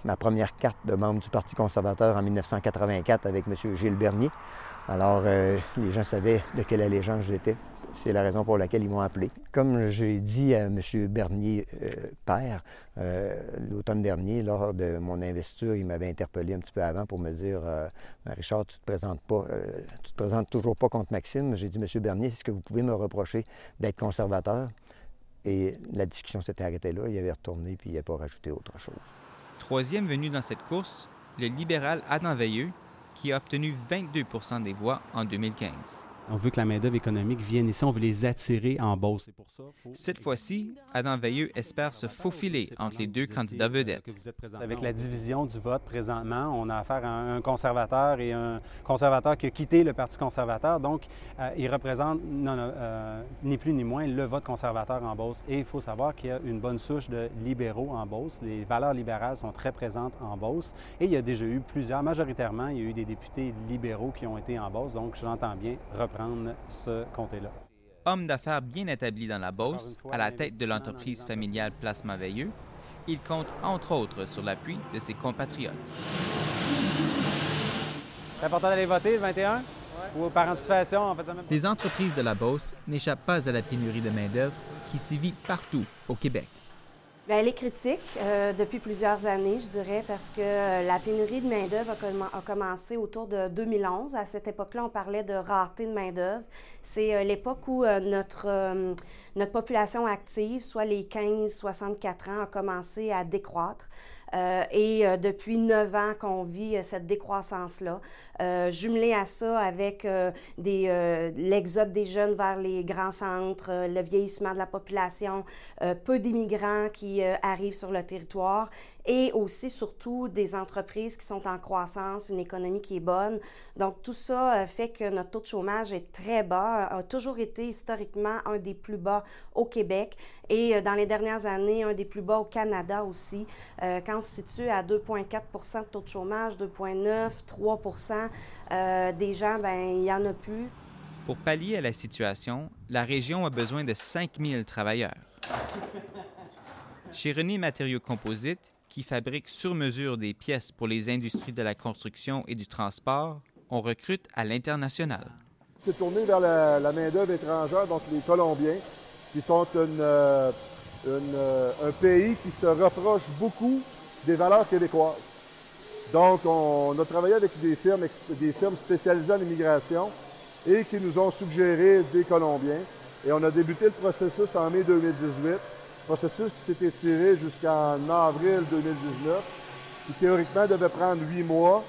ma première carte de membre du Parti conservateur en 1984 avec M. Gilles Bernier. Alors, euh, les gens savaient de quelle allégeance j'étais. C'est la raison pour laquelle ils m'ont appelé. Comme j'ai dit à M. Bernier, euh, père, euh, l'automne dernier, lors de mon investiture, il m'avait interpellé un petit peu avant pour me dire euh, Richard, tu te présentes pas, tu te présentes toujours pas contre Maxime. J'ai dit M. Bernier, est-ce que vous pouvez me reprocher d'être conservateur? Et la discussion s'était arrêtée là. Il avait retourné puis il n'a pas rajouté autre chose. Troisième venu dans cette course, le libéral Adam Veilleux, qui a obtenu 22% des voix en 2015. On veut que la main-d'œuvre économique vienne ici, on veut les attirer en Beauce. Pour ça, Cette fois-ci, Adam Veilleux espère se faufiler entre les deux candidats vedettes. Avec la division du vote présentement, on a affaire à un conservateur et un conservateur qui a quitté le Parti conservateur. Donc, euh, il représente euh, ni plus ni moins le vote conservateur en Beauce. Et il faut savoir qu'il y a une bonne souche de libéraux en Beauce. Les valeurs libérales sont très présentes en Beauce. Et il y a déjà eu plusieurs, majoritairement, il y a eu des députés libéraux qui ont été en Beauce. Donc, j'entends bien reprendre ce comté-là. Homme d'affaires bien établi dans la Beauce, à la tête de l'entreprise familiale Plasma Veilleux, il compte entre autres sur l'appui de ses compatriotes. C'est important d'aller voter le 21 ou par anticipation, en fait, Les entreprises de la Beauce n'échappent pas à la pénurie de main-d'œuvre qui sévit partout au Québec. Bien, elle est critique euh, depuis plusieurs années, je dirais, parce que euh, la pénurie de main-d'œuvre a, commencé autour de 2011. À cette époque-là, on parlait de rareté de main-d'œuvre. C'est euh, l'époque où notre, notre population active, soit les 15-64 ans, a commencé à décroître. Et depuis neuf ans qu'on vit cette décroissance-là. Euh, jumelé à ça avec euh, euh, l'exode des jeunes vers les grands centres, le vieillissement de la population, peu d'immigrants qui arrivent sur le territoire et aussi surtout des entreprises qui sont en croissance, une économie qui est bonne. Donc tout ça fait que notre taux de chômage est très bas, a toujours été historiquement un des plus bas au Québec et dans les dernières années un des plus bas au Canada aussi. quand on se situe à 2,4 de taux de chômage, 2,9, 3 euh, des gens, ben il n'y en a plus. Pour pallier à la situation, la région a besoin de 5000 travailleurs. Chez René Matériaux Composite, qui fabrique sur mesure des pièces pour les industries de la construction et du transport, on recrute à l'international. C'est tourné vers la, main-d'œuvre étrangère, donc les Colombiens, qui sont euh, euh, un pays qui se reproche beaucoup des valeurs québécoises. Donc, on, a travaillé avec des firmes, des firmes spécialisées en immigration et qui nous ont suggéré des Colombiens. Et on a débuté le processus en mai 2018, processus qui s'est étiré jusqu'en avril 2019, qui théoriquement devait prendre huit mois,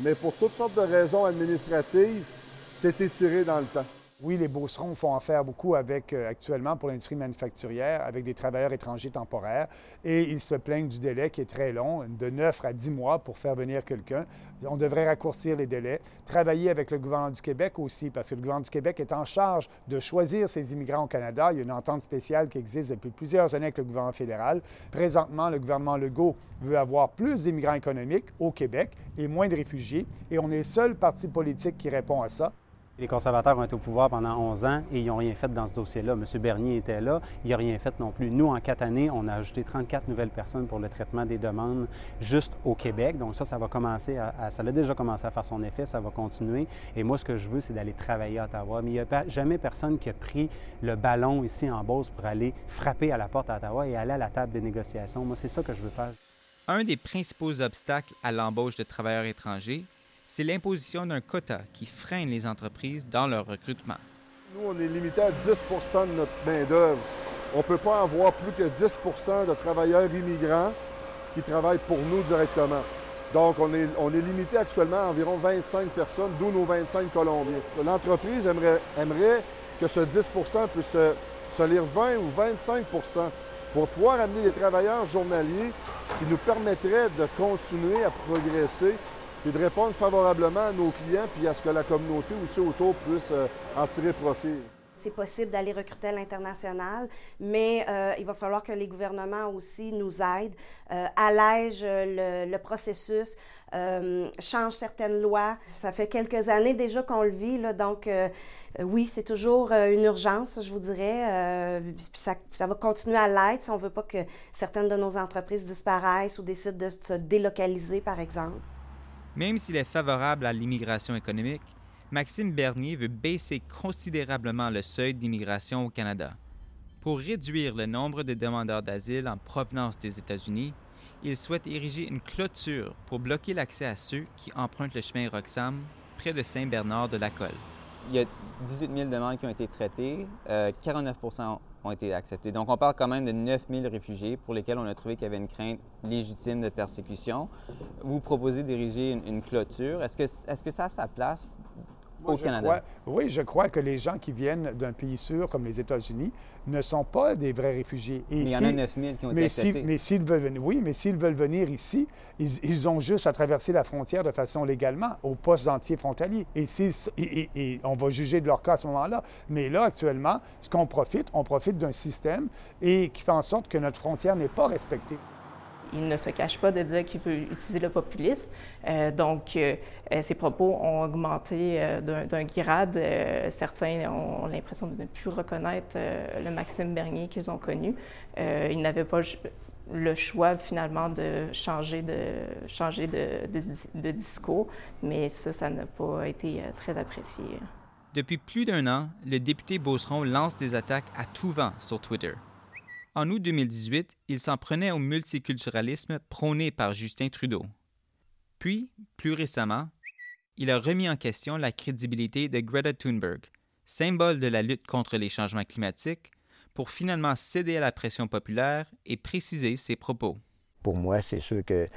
mais pour toutes sortes de raisons administratives, s'est étiré dans le temps. Oui, les Beaucerons font affaire beaucoup avec, euh, actuellement pour l'industrie manufacturière, avec des travailleurs étrangers temporaires, et ils se plaignent du délai qui est très long, de 9 à 10 mois pour faire venir quelqu'un. On devrait raccourcir les délais. Travailler avec le gouvernement du Québec aussi, parce que le gouvernement du Québec est en charge de choisir ses immigrants au Canada. Il y a une entente spéciale qui existe depuis plusieurs années avec le gouvernement fédéral. Présentement, le gouvernement Legault veut avoir plus d'immigrants économiques au Québec et moins de réfugiés, et on est le seul parti politique qui répond à ça. Les conservateurs ont été au pouvoir pendant 11 ans et ils n'ont rien fait dans ce dossier-là. M. Bernier était là, il n'a rien fait non plus. Nous, en quatre années, on a ajouté 34 nouvelles personnes pour le traitement des demandes juste au Québec. Donc ça, ça va commencer à, ça a déjà commencé à faire son effet, ça va continuer. Et moi, ce que je veux, c'est d'aller travailler à Ottawa. Mais il n'y a jamais personne qui a pris le ballon ici en Beauce pour aller frapper à la porte à Ottawa et aller à la table des négociations. Moi, c'est ça que je veux faire. Un des principaux obstacles à l'embauche de travailleurs étrangers, c'est l'imposition d'un quota qui freine les entreprises dans leur recrutement. Nous, on est limité à 10% de notre main-d'œuvre. On ne peut pas avoir plus que 10% de travailleurs immigrants qui travaillent pour nous directement. Donc, on est, on est limité actuellement à environ 25 personnes, d'où nos 25 Colombiens. L'entreprise aimerait, aimerait que ce 10% puisse se, se lire 20 ou 25% pour pouvoir amener des travailleurs journaliers qui nous permettraient de continuer à progresser puis de répondre favorablement à nos clients, puis à ce que la communauté aussi autour puisse euh, en tirer profit. C'est possible d'aller recruter à l'international, mais euh, il va falloir que les gouvernements aussi nous aident, euh, allègent le, processus, changent certaines lois. Ça fait quelques années déjà qu'on le vit, donc oui, c'est toujours une urgence, je vous dirais. Ça, ça, va continuer à l'être si on ne veut pas que certaines de nos entreprises disparaissent ou décident de se délocaliser, par exemple. Même s'il est favorable à l'immigration économique, Maxime Bernier veut baisser considérablement le seuil d'immigration au Canada. Pour réduire le nombre de demandeurs d'asile en provenance des États-Unis, il souhaite ériger une clôture pour bloquer l'accès à ceux qui empruntent le chemin Roxham près de Saint-Bernard de la Colle. Il y a 18 000 demandes qui ont été traitées. 49 euh, ont été acceptés. Donc, on parle quand même de 9 000 réfugiés pour lesquels on a trouvé qu'il y avait une crainte légitime de persécution. Vous proposez d'ériger une, clôture. Est-ce que, est-ce que ça a sa place au Canada? oui, je crois que les gens qui viennent d'un pays sûr comme les États-Unis ne sont pas des vrais réfugiés. mais il y en a 9 000 qui ont été acceptés. mais s'ils veulent venir, oui, mais s'ils veulent venir ici, ils, ont juste à traverser la frontière de façon légalement au poste entier frontalier. Et, et, on va juger de leur cas à ce moment-là. Mais là, actuellement, ce qu'on profite, on profite d'un système et qui fait en sorte que notre frontière n'est pas respectée il ne se cache pas de dire qu'il peut utiliser le populisme. Euh, donc, euh, euh, ses propos ont augmenté d'un grade. certains ont l'impression de ne plus reconnaître le Maxime Bernier qu'ils ont connu. ils n'avaient pas le choix finalement de changer de, de discours, mais ça, ça n'a pas été très apprécié. Depuis plus d'un an, le député Beauceron lance des attaques à tout vent sur Twitter. En août 2018, il s'en prenait au multiculturalisme prôné par Justin Trudeau. Puis, plus récemment, il a remis en question la crédibilité de Greta Thunberg, symbole de la lutte contre les changements climatiques, pour finalement céder à la pression populaire et préciser ses propos. Pour moi, c'est sûr que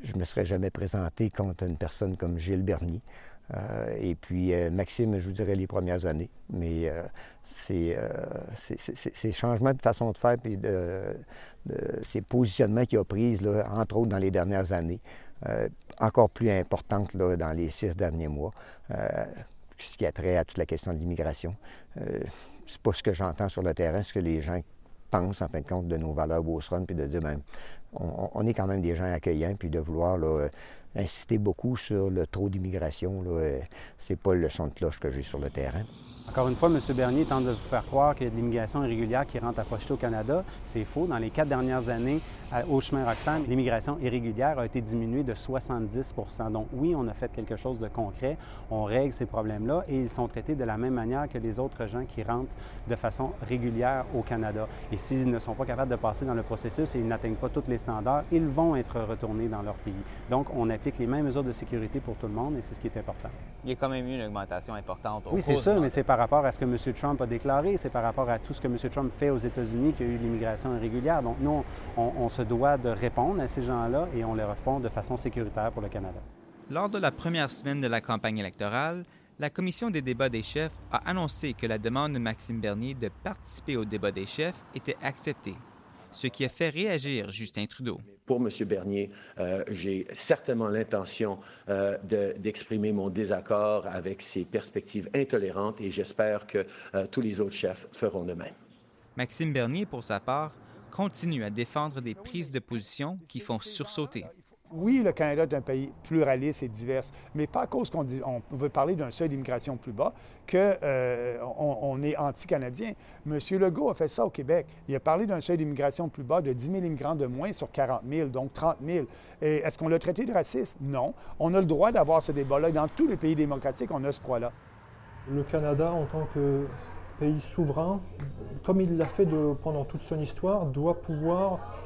je ne me serais jamais présenté contre une personne comme Gilles Bernier. Euh, et puis, euh, Maxime, je vous dirais les premières années. Mais euh, c'est ces changements de façon de faire et de, ces positionnements qu'il a pris, là, entre autres dans les dernières années, encore plus importantes là, dans les six derniers mois, ce qui a trait à toute la question de l'immigration. c'est pas ce que j'entends sur le terrain, ce que les gens pensent, en fin de compte, de nos valeurs Beauceron, puis de dire, ben, on, est quand même des gens accueillants, puis de vouloir insisté beaucoup sur le trop d'immigration. Ce n'est pas le son de cloche que j'ai sur le terrain. Encore une fois, M. Bernier tente de vous faire croire qu'il y a de l'immigration irrégulière qui rentre à Pocheté au Canada. C'est faux. Dans les quatre dernières années, au chemin Roxham, l'immigration irrégulière a été diminuée de 70 Donc oui, on a fait quelque chose de concret. On règle ces problèmes-là et ils sont traités de la même manière que les autres gens qui rentrent de façon régulière au Canada. Et s'ils ne sont pas capables de passer dans le processus et ils n'atteignent pas tous les standards, ils vont être retournés dans leur pays. Donc on applique les mêmes mesures de sécurité pour tout le monde et c'est ce qui est important. Il y a quand même eu une augmentation importante. oui, c'est ça, mais c'est par rapport à ce que M. Trump a déclaré, c'est par rapport à tout ce que M. Trump fait aux États-Unis qu'il y a eu l'immigration irrégulière. Donc, nous, on, se doit de répondre à ces gens-là et on les répond de façon sécuritaire pour le Canada. Lors de la première semaine de la campagne électorale, la commission des débats des chefs a annoncé que la demande de Maxime Bernier de participer au débat des chefs était acceptée ce qui a fait réagir Justin Trudeau. Pour M. Bernier, euh, j'ai certainement l'intention euh, d'exprimer mon désaccord avec ces perspectives intolérantes et j'espère que euh, tous les autres chefs feront de même. Maxime Bernier, pour sa part, continue à défendre des prises de position qui font sursauter oui, le Canada est un pays pluraliste et divers, mais pas à cause qu'on on veut parler d'un seuil d'immigration plus bas qu'on euh, est anti-canadien. M. Legault a fait ça au Québec. Il a parlé d'un seuil d'immigration plus bas de 10 000 immigrants de moins sur 40 000, donc 30 000. Est-ce qu'on l'a traité de raciste? Non. On a le droit d'avoir ce débat-là. Dans tous les pays démocratiques, on a ce droit-là. Le Canada, en tant que pays souverain, comme il l'a fait pendant toute son histoire, doit pouvoir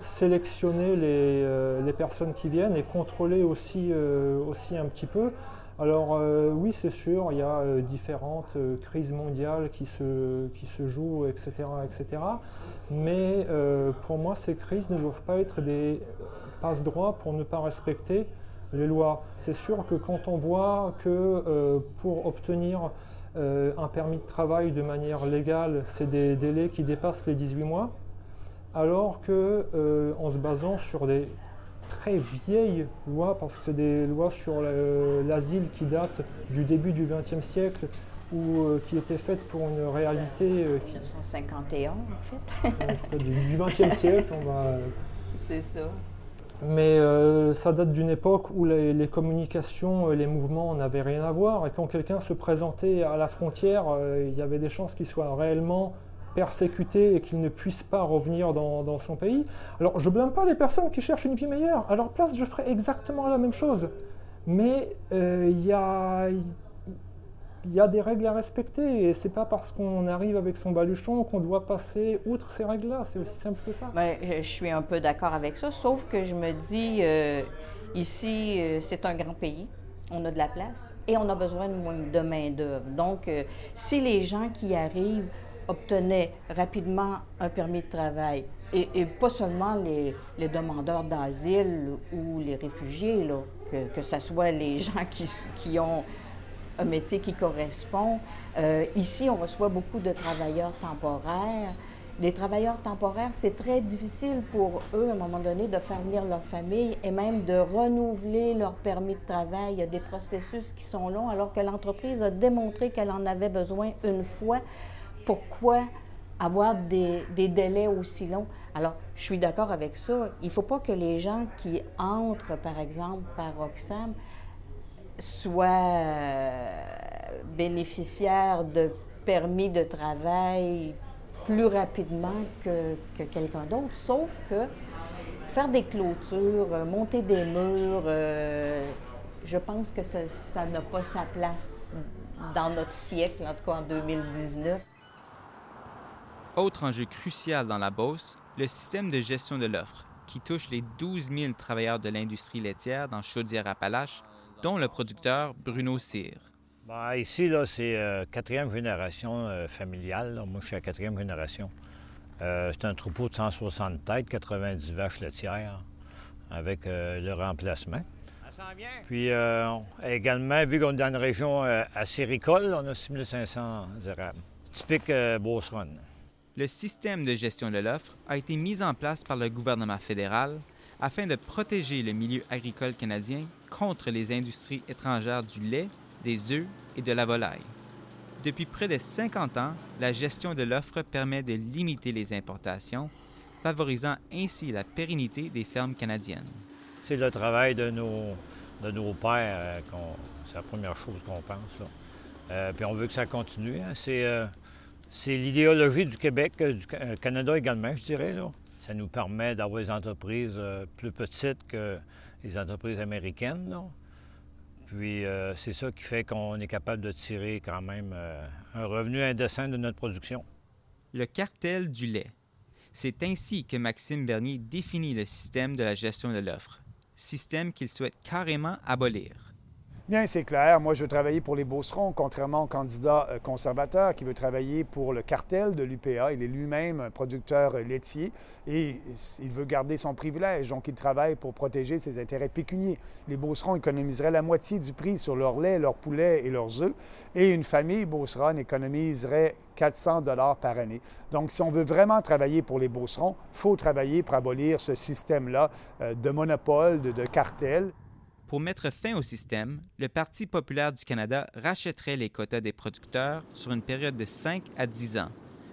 sélectionner euh, les, personnes qui viennent et contrôler aussi, euh, aussi un petit peu. Alors euh, oui, c'est sûr, il y a différentes crises mondiales qui se, qui se jouent, etc. etc. Mais pour moi, ces crises ne doivent pas être des passe-droits pour ne pas respecter les lois. C'est sûr que quand on voit que pour obtenir un permis de travail de manière légale, c'est des délais qui dépassent les 18 mois, alors que euh, en se basant sur des très vieilles lois, parce que c'est des lois sur l'asile qui datent du début du XXe siècle ou euh, qui étaient faites pour une réalité. 1951 euh, en fait. du XXe siècle, on va. C'est ça. Mais ça date d'une époque où les, les, communications, les mouvements n'avaient rien à voir. Et quand quelqu'un se présentait à la frontière, il y avait des chances qu'il soit réellement persécuté et qu'il ne puisse pas revenir dans, son pays. Alors je ne blâme pas les personnes qui cherchent une vie meilleure. À leur place, je ferais exactement la même chose. Mais euh, il y, a, des règles à respecter et c'est pas parce qu'on arrive avec son baluchon qu'on doit passer outre ces règles-là. C'est aussi simple que ça. Ben, je suis un peu d'accord avec ça, sauf que je me dis, euh, ici, euh, c'est un grand pays. On a de la place et on a besoin de main-d'œuvre. Donc, si les gens qui arrivent obtenaient rapidement un permis de travail. Et, pas seulement les, demandeurs d'asile ou les réfugiés, là, que, ce soit les gens qui, qui, ont un métier qui correspond. Euh, ici, on reçoit beaucoup de travailleurs temporaires. Les travailleurs temporaires, c'est très difficile pour eux, à un moment donné, de faire venir leur famille et même de renouveler leur permis de travail. Il y a des processus qui sont longs, alors que l'entreprise a démontré qu'elle en avait besoin une fois pourquoi avoir des, délais aussi longs? Alors, je suis d'accord avec ça. Il ne faut pas que les gens qui entrent, par exemple, par Roxham soient euh, bénéficiaires de permis de travail plus rapidement que, quelqu'un d'autre, sauf que faire des clôtures, euh, monter des murs, euh, je pense que ça n'a pas sa place dans notre siècle, en tout cas en 2019. Autre enjeu crucial dans la Beauce, le système de gestion de l'offre, qui touche les 12 000 travailleurs de l'industrie laitière dans Chaudière-Appalaches, dont le producteur Bruno Cyr. Ben, ici, là, c'est euh, quatrième génération euh, familiale. Moi, je suis à quatrième génération. Euh, c'est un troupeau de 160 têtes, 90 vaches laitières, avec le remplacement. Puis également, vu qu'on est dans une région assez ricole, on a 6500 érables. Typique Beauce le système de gestion de l'offre a été mis en place par le gouvernement fédéral afin de protéger le milieu agricole canadien contre les industries étrangères du lait, des œufs et de la volaille. Depuis près de 50 ans, la gestion de l'offre permet de limiter les importations, favorisant ainsi la pérennité des fermes canadiennes. c'est le travail de nos, de nos pères. c'est la première chose qu'on pense. puis on veut que ça continue. Hein. C'est, l'idéologie du Québec, du Canada également, je dirais. Ça nous permet d'avoir des entreprises plus petites que les entreprises américaines. Puis euh, c'est ça qui fait qu'on est capable de tirer quand même euh, un revenu indécent de notre production. Le cartel du lait. C'est ainsi que Maxime Bernier définit le système de la gestion de l'offre, système qu'il souhaite carrément abolir. Bien, c'est clair. Moi, je veux travailler pour les Beaucerons, contrairement au candidat euh, conservateur qui veut travailler pour le cartel de l'UPA. Il est lui-même un producteur laitier et il veut garder son privilège. Donc, il travaille pour protéger ses intérêts pécuniers. Les Beaucerons économiseraient la moitié du prix sur leur lait, leur poulet et leurs œufs. Et une famille Beauceronne économiserait 400 dollars par année. Donc, si on veut vraiment travailler pour les Beaucerons, il faut travailler pour abolir ce système-là euh, de monopole, de cartel. Pour mettre fin au système, le Parti populaire du Canada rachèterait les quotas des producteurs sur une période de 5 à 10 ans,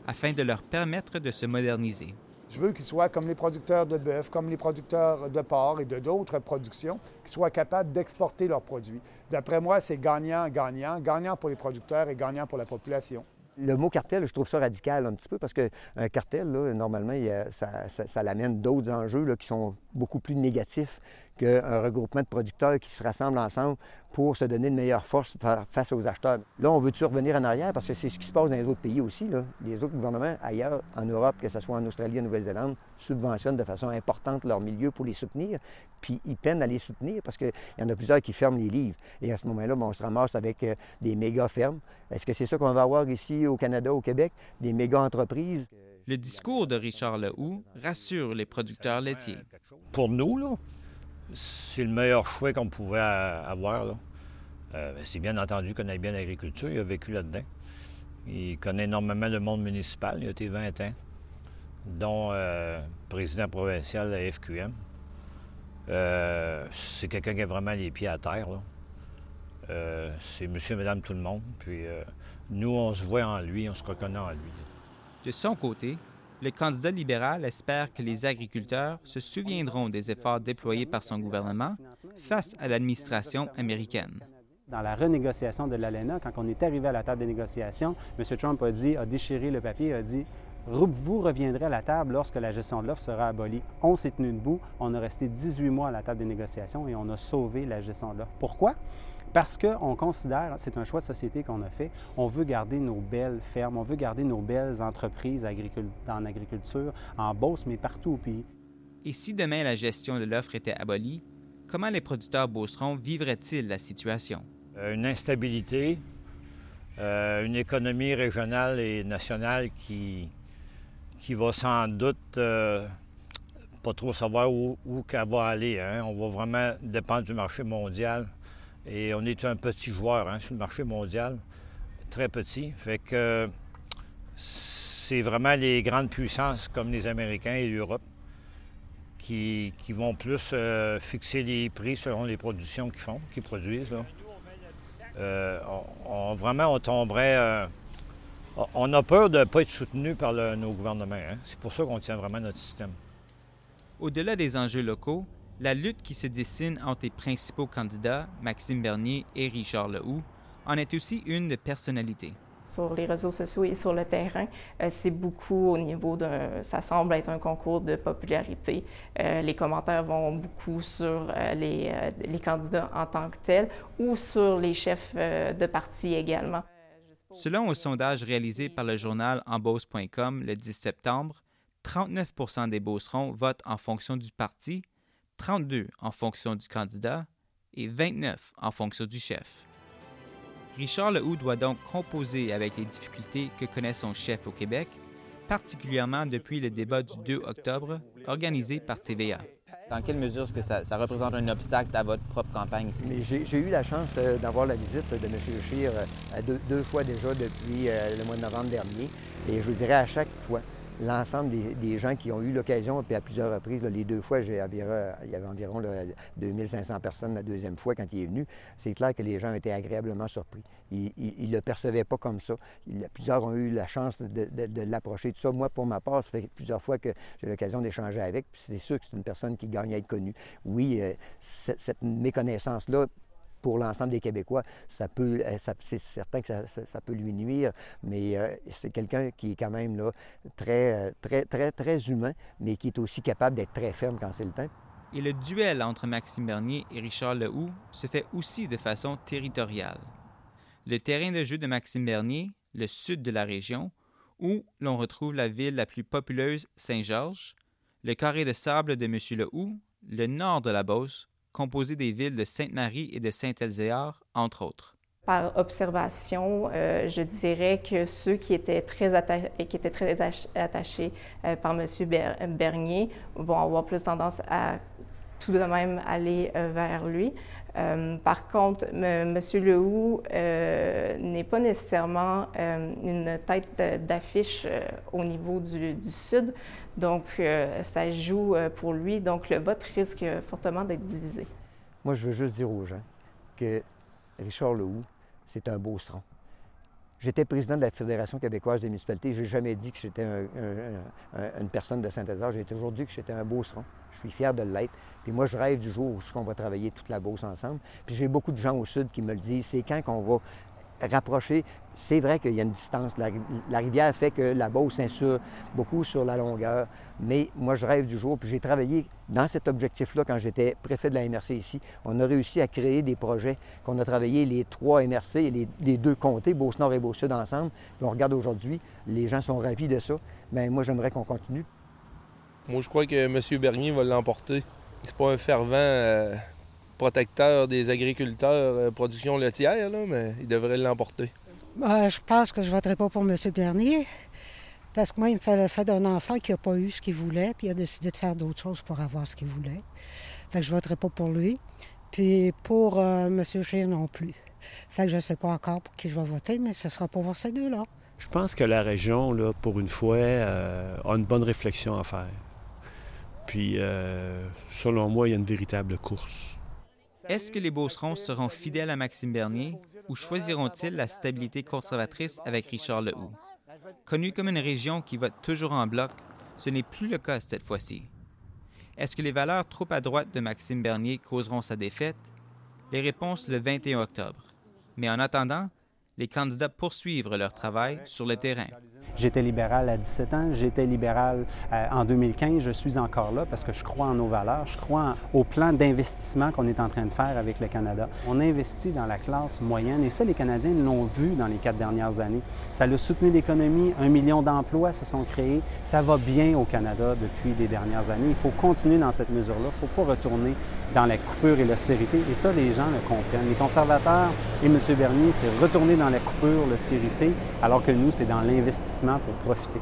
afin de leur permettre de se moderniser. Je veux qu'ils soient comme les producteurs de bœuf, comme les producteurs de porc et de d'autres productions, qu'ils soient capables d'exporter leurs produits. D'après moi, c'est gagnant-gagnant, gagnant pour les producteurs et gagnant pour la population. Le mot cartel, je trouve ça radical un petit peu parce qu'un cartel, normalement, ça, ça, l'amène d'autres enjeux qui sont beaucoup plus négatifs qu'un regroupement de producteurs qui se rassemblent ensemble pour se donner une meilleure force face aux acheteurs. Là, on veut-tu revenir en arrière? Parce que c'est ce qui se passe dans les autres pays aussi. Les autres gouvernements ailleurs, en Europe, que ce soit en Australie, en Nouvelle-Zélande, subventionnent de façon importante leurs milieux pour les soutenir, puis ils peinent à les soutenir parce qu'il y en a plusieurs qui ferment les livres. Et à ce moment-là, on se ramasse avec euh, des méga fermes. Est-ce que c'est ça qu'on va avoir ici au Canada, au Québec, des méga entreprises? Le discours de Richard Lehoux rassure les producteurs laitiers. Pour nous, là, c'est le meilleur choix qu'on pouvait avoir. Euh, ben, c'est bien entendu qu'on connaît bien l'agriculture, il a vécu là-dedans. Il connaît énormément le monde municipal, il a été 20 ans, dont euh, président provincial de la FQM. Euh, c'est quelqu'un qui a vraiment les pieds à terre. c'est monsieur, madame, tout le monde. Puis nous, on se voit en lui, on se reconnaît en lui. De son côté, le candidat libéral espère que les agriculteurs se souviendront des efforts déployés par son gouvernement face à l'administration américaine. Dans la renégociation de l'ALENA, quand on est arrivé à la table des négociations, M. Trump a dit, a déchiré le papier, a dit vous reviendrez à la table lorsque la gestion de l'offre sera abolie. On s'est tenu debout, on a resté 18 mois à la table des négociations et on a sauvé la gestion de l'offre. Pourquoi? Parce qu'on considère, c'est un choix de société qu'on a fait, on veut garder nos belles fermes, on veut garder nos belles entreprises en agriculture, en Beauce, mais partout au pays. Et si demain la gestion de l'offre était abolie, comment les producteurs beaucerons vivraient-ils la situation? Euh, une instabilité, euh, une économie régionale et nationale qui, qui va sans doute euh, pas trop savoir où, où qu'elle va aller. Hein. On va vraiment dépendre du marché mondial. Et on est un petit joueur hein, sur le marché mondial, très petit. Fait que c'est vraiment les grandes puissances comme les Américains et l'Europe qui, vont plus euh, fixer les prix selon les productions qu'ils font, qu'ils produisent. Euh, on, vraiment, on tomberait. Euh, on a peur de ne pas être soutenu par nos gouvernements. Hein. C'est pour ça qu'on tient vraiment notre système. Au-delà des enjeux locaux, la lutte qui se dessine entre les principaux candidats, Maxime Bernier et Richard Lehoux, en est aussi une de personnalité. Sur les réseaux sociaux et sur le terrain, euh, c'est beaucoup au niveau de... Ça semble être un concours de popularité. Euh, les commentaires vont beaucoup sur euh, les, les, candidats en tant que tels ou sur les chefs de parti également. Selon un sondage réalisé par le journal embauce.com le 10 septembre, 39% des Beaucerons votent en fonction du parti 32 en fonction du candidat et 29 en fonction du chef. Richard Lehoux doit donc composer avec les difficultés que connaît son chef au Québec, particulièrement depuis le débat du 2 octobre organisé par TVA. Dans quelle mesure est-ce que ça, représente un obstacle à votre propre campagne ici? J'ai eu la chance euh, d'avoir la visite de M. Scheer euh, deux, fois déjà depuis euh, le mois de novembre dernier. Et je vous dirais à chaque fois, l'ensemble des, gens qui ont eu l'occasion, puis à plusieurs reprises, les deux fois, il y avait environ 2500 personnes la deuxième fois quand il est venu, c'est clair que les gens été agréablement surpris. Ils ne le percevaient pas comme ça. plusieurs ont eu la chance de, l'approcher. Tout ça, moi, pour ma part, ça fait plusieurs fois que j'ai l'occasion d'échanger avec, puis c'est sûr que c'est une personne qui gagne à être connue. Oui, euh, cette méconnaissance-là pour l'ensemble des Québécois, ça peut, euh, c'est certain que ça, peut lui nuire, mais euh, c'est quelqu'un qui est quand même là, très, euh, très, très, très humain, mais qui est aussi capable d'être très ferme quand c'est le temps. Et le duel entre Maxime Bernier et Richard Lehoux se fait aussi de façon territoriale. Le terrain de jeu de Maxime Bernier, le sud de la région, où l'on retrouve la ville la plus populeuse, Saint-Georges, le carré de sable de M. Lehoux, le nord de la Beauce, composé des villes de Sainte-Marie et de Saint-Elzéar, entre autres. Par observation, euh, je dirais que ceux qui étaient très, qui étaient très attachés euh, par M. Bernier vont avoir plus tendance à tout de même aller euh, vers lui. par contre, M. Lehoux n'est pas nécessairement une tête d'affiche au niveau du, du Sud. Donc, euh, ça joue euh, pour lui. Donc, le vote risque fortement d'être divisé. Moi, je veux juste dire aux gens que Richard Lehoux, c'est un beau seron. J'étais président de la Fédération québécoise des municipalités. Je n'ai jamais dit que j'étais une personne de Saint-Ézard. J'ai toujours dit que j'étais un beau seron. Je suis fier de l'être. Puis moi, je rêve du jour où on va travailler toute la Beauce ensemble. Puis j'ai beaucoup de gens au Sud qui me le disent. C'est quand qu'on va rapprocher. C'est vrai qu'il y a une distance. La, rivière fait que la Beauce insure beaucoup sur la longueur, mais moi, je rêve du jour. Puis j'ai travaillé dans cet objectif-là quand j'étais préfet de la MRC ici. On a réussi à créer des projets qu'on a travaillé les trois MRC et les, deux comtés, Beauce-Nord et Beauce-Sud ensemble. Puis on regarde aujourd'hui, les gens sont ravis de ça. Mais moi, j'aimerais qu'on continue. Moi, je crois que M. Bernier va l'emporter. C'est pas un fervent... Euh, protecteur des agriculteurs euh, production laitière, là, mais il devrait l'emporter. Ben, je pense que je ne voterai pas pour M. Bernier. Parce que moi, il me fait le fait d'un enfant qui n'a pas eu ce qu'il voulait, puis il a décidé de faire d'autres choses pour avoir ce qu'il voulait. Fait que je ne voterai pas pour lui. Puis pour euh, M. Scheer non plus. Fait que je ne sais pas encore pour qui je vais voter, mais ce sera pour ces deux-là. Je pense que la région, là, pour une fois, euh, a une bonne réflexion à faire. Puis, selon moi, il y a une véritable course. Est-ce que les Beaucerons seront fidèles à Maxime Bernier ou choisiront-ils la stabilité conservatrice avec Richard Lehoux? Connu comme une région qui vote toujours en bloc, ce n'est plus le cas cette fois-ci. Est-ce que les valeurs trop à droite de Maxime Bernier causeront sa défaite? Les réponses le 21 octobre. Mais en attendant, les candidats poursuivent leur travail sur le terrain. J'étais libéral à 17 ans, j'étais libéral euh, en 2015, je suis encore là parce que je crois en nos valeurs, je crois au plan d'investissement qu'on est en train de faire avec le Canada. On investit dans la classe moyenne et ça, les Canadiens l'ont vu dans les quatre dernières années. Ça a soutenu l'économie, un million d'emplois se sont créés, ça va bien au Canada depuis les dernières années. Il faut continuer dans cette mesure-là, il ne faut pas retourner dans la coupure et l'austérité et ça, les gens le comprennent. Les conservateurs et M. Bernier, c'est retourner dans la coupure, l'austérité, alors que nous, c'est dans l'investissement pour profiter.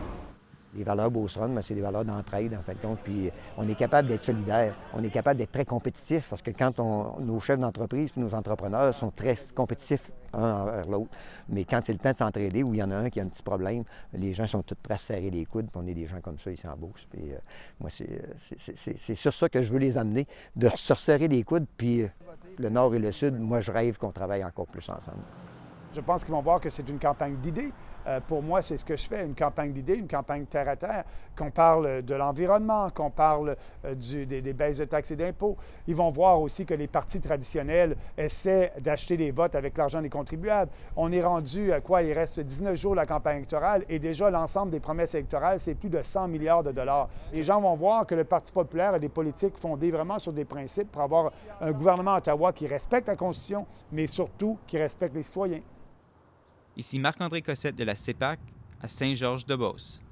Les valeurs Beauceron, c'est des valeurs d'entraide, en fait. Donc, puis on est capable d'être solidaire, on est capable d'être très compétitif parce que quand nos chefs d'entreprise et nos entrepreneurs sont très compétitifs un envers l'autre, mais quand c'est le temps de s'entraider, où il y en a un qui a un petit problème, les gens sont tous prêts à serrer les coudes, puis on est des gens comme ça ici en Beauce. Puis euh, moi, c'est sur ça que je veux les amener, de se resserrer les coudes, puis euh, le Nord et le Sud, moi, je rêve qu'on travaille encore plus ensemble. Je pense qu'ils vont voir que c'est une campagne d'idées. Euh, pour moi, c'est ce que je fais, une campagne d'idées, une campagne terre à terre, qu'on parle de l'environnement, qu'on parle euh, des, baisses de taxes et d'impôts. Ils vont voir aussi que les partis traditionnels essaient d'acheter des votes avec l'argent des contribuables. On est rendu à quoi? Il reste 19 jours de la campagne électorale et déjà l'ensemble des promesses électorales, c'est plus de 100 milliards de dollars. Les gens vont voir que le Parti populaire a des politiques fondées vraiment sur des principes pour avoir un gouvernement Ottawa qui respecte la Constitution, mais surtout qui respecte les citoyens. Ici Marc-André Cossette de la CEPAC à Saint-Georges-de-Beauce.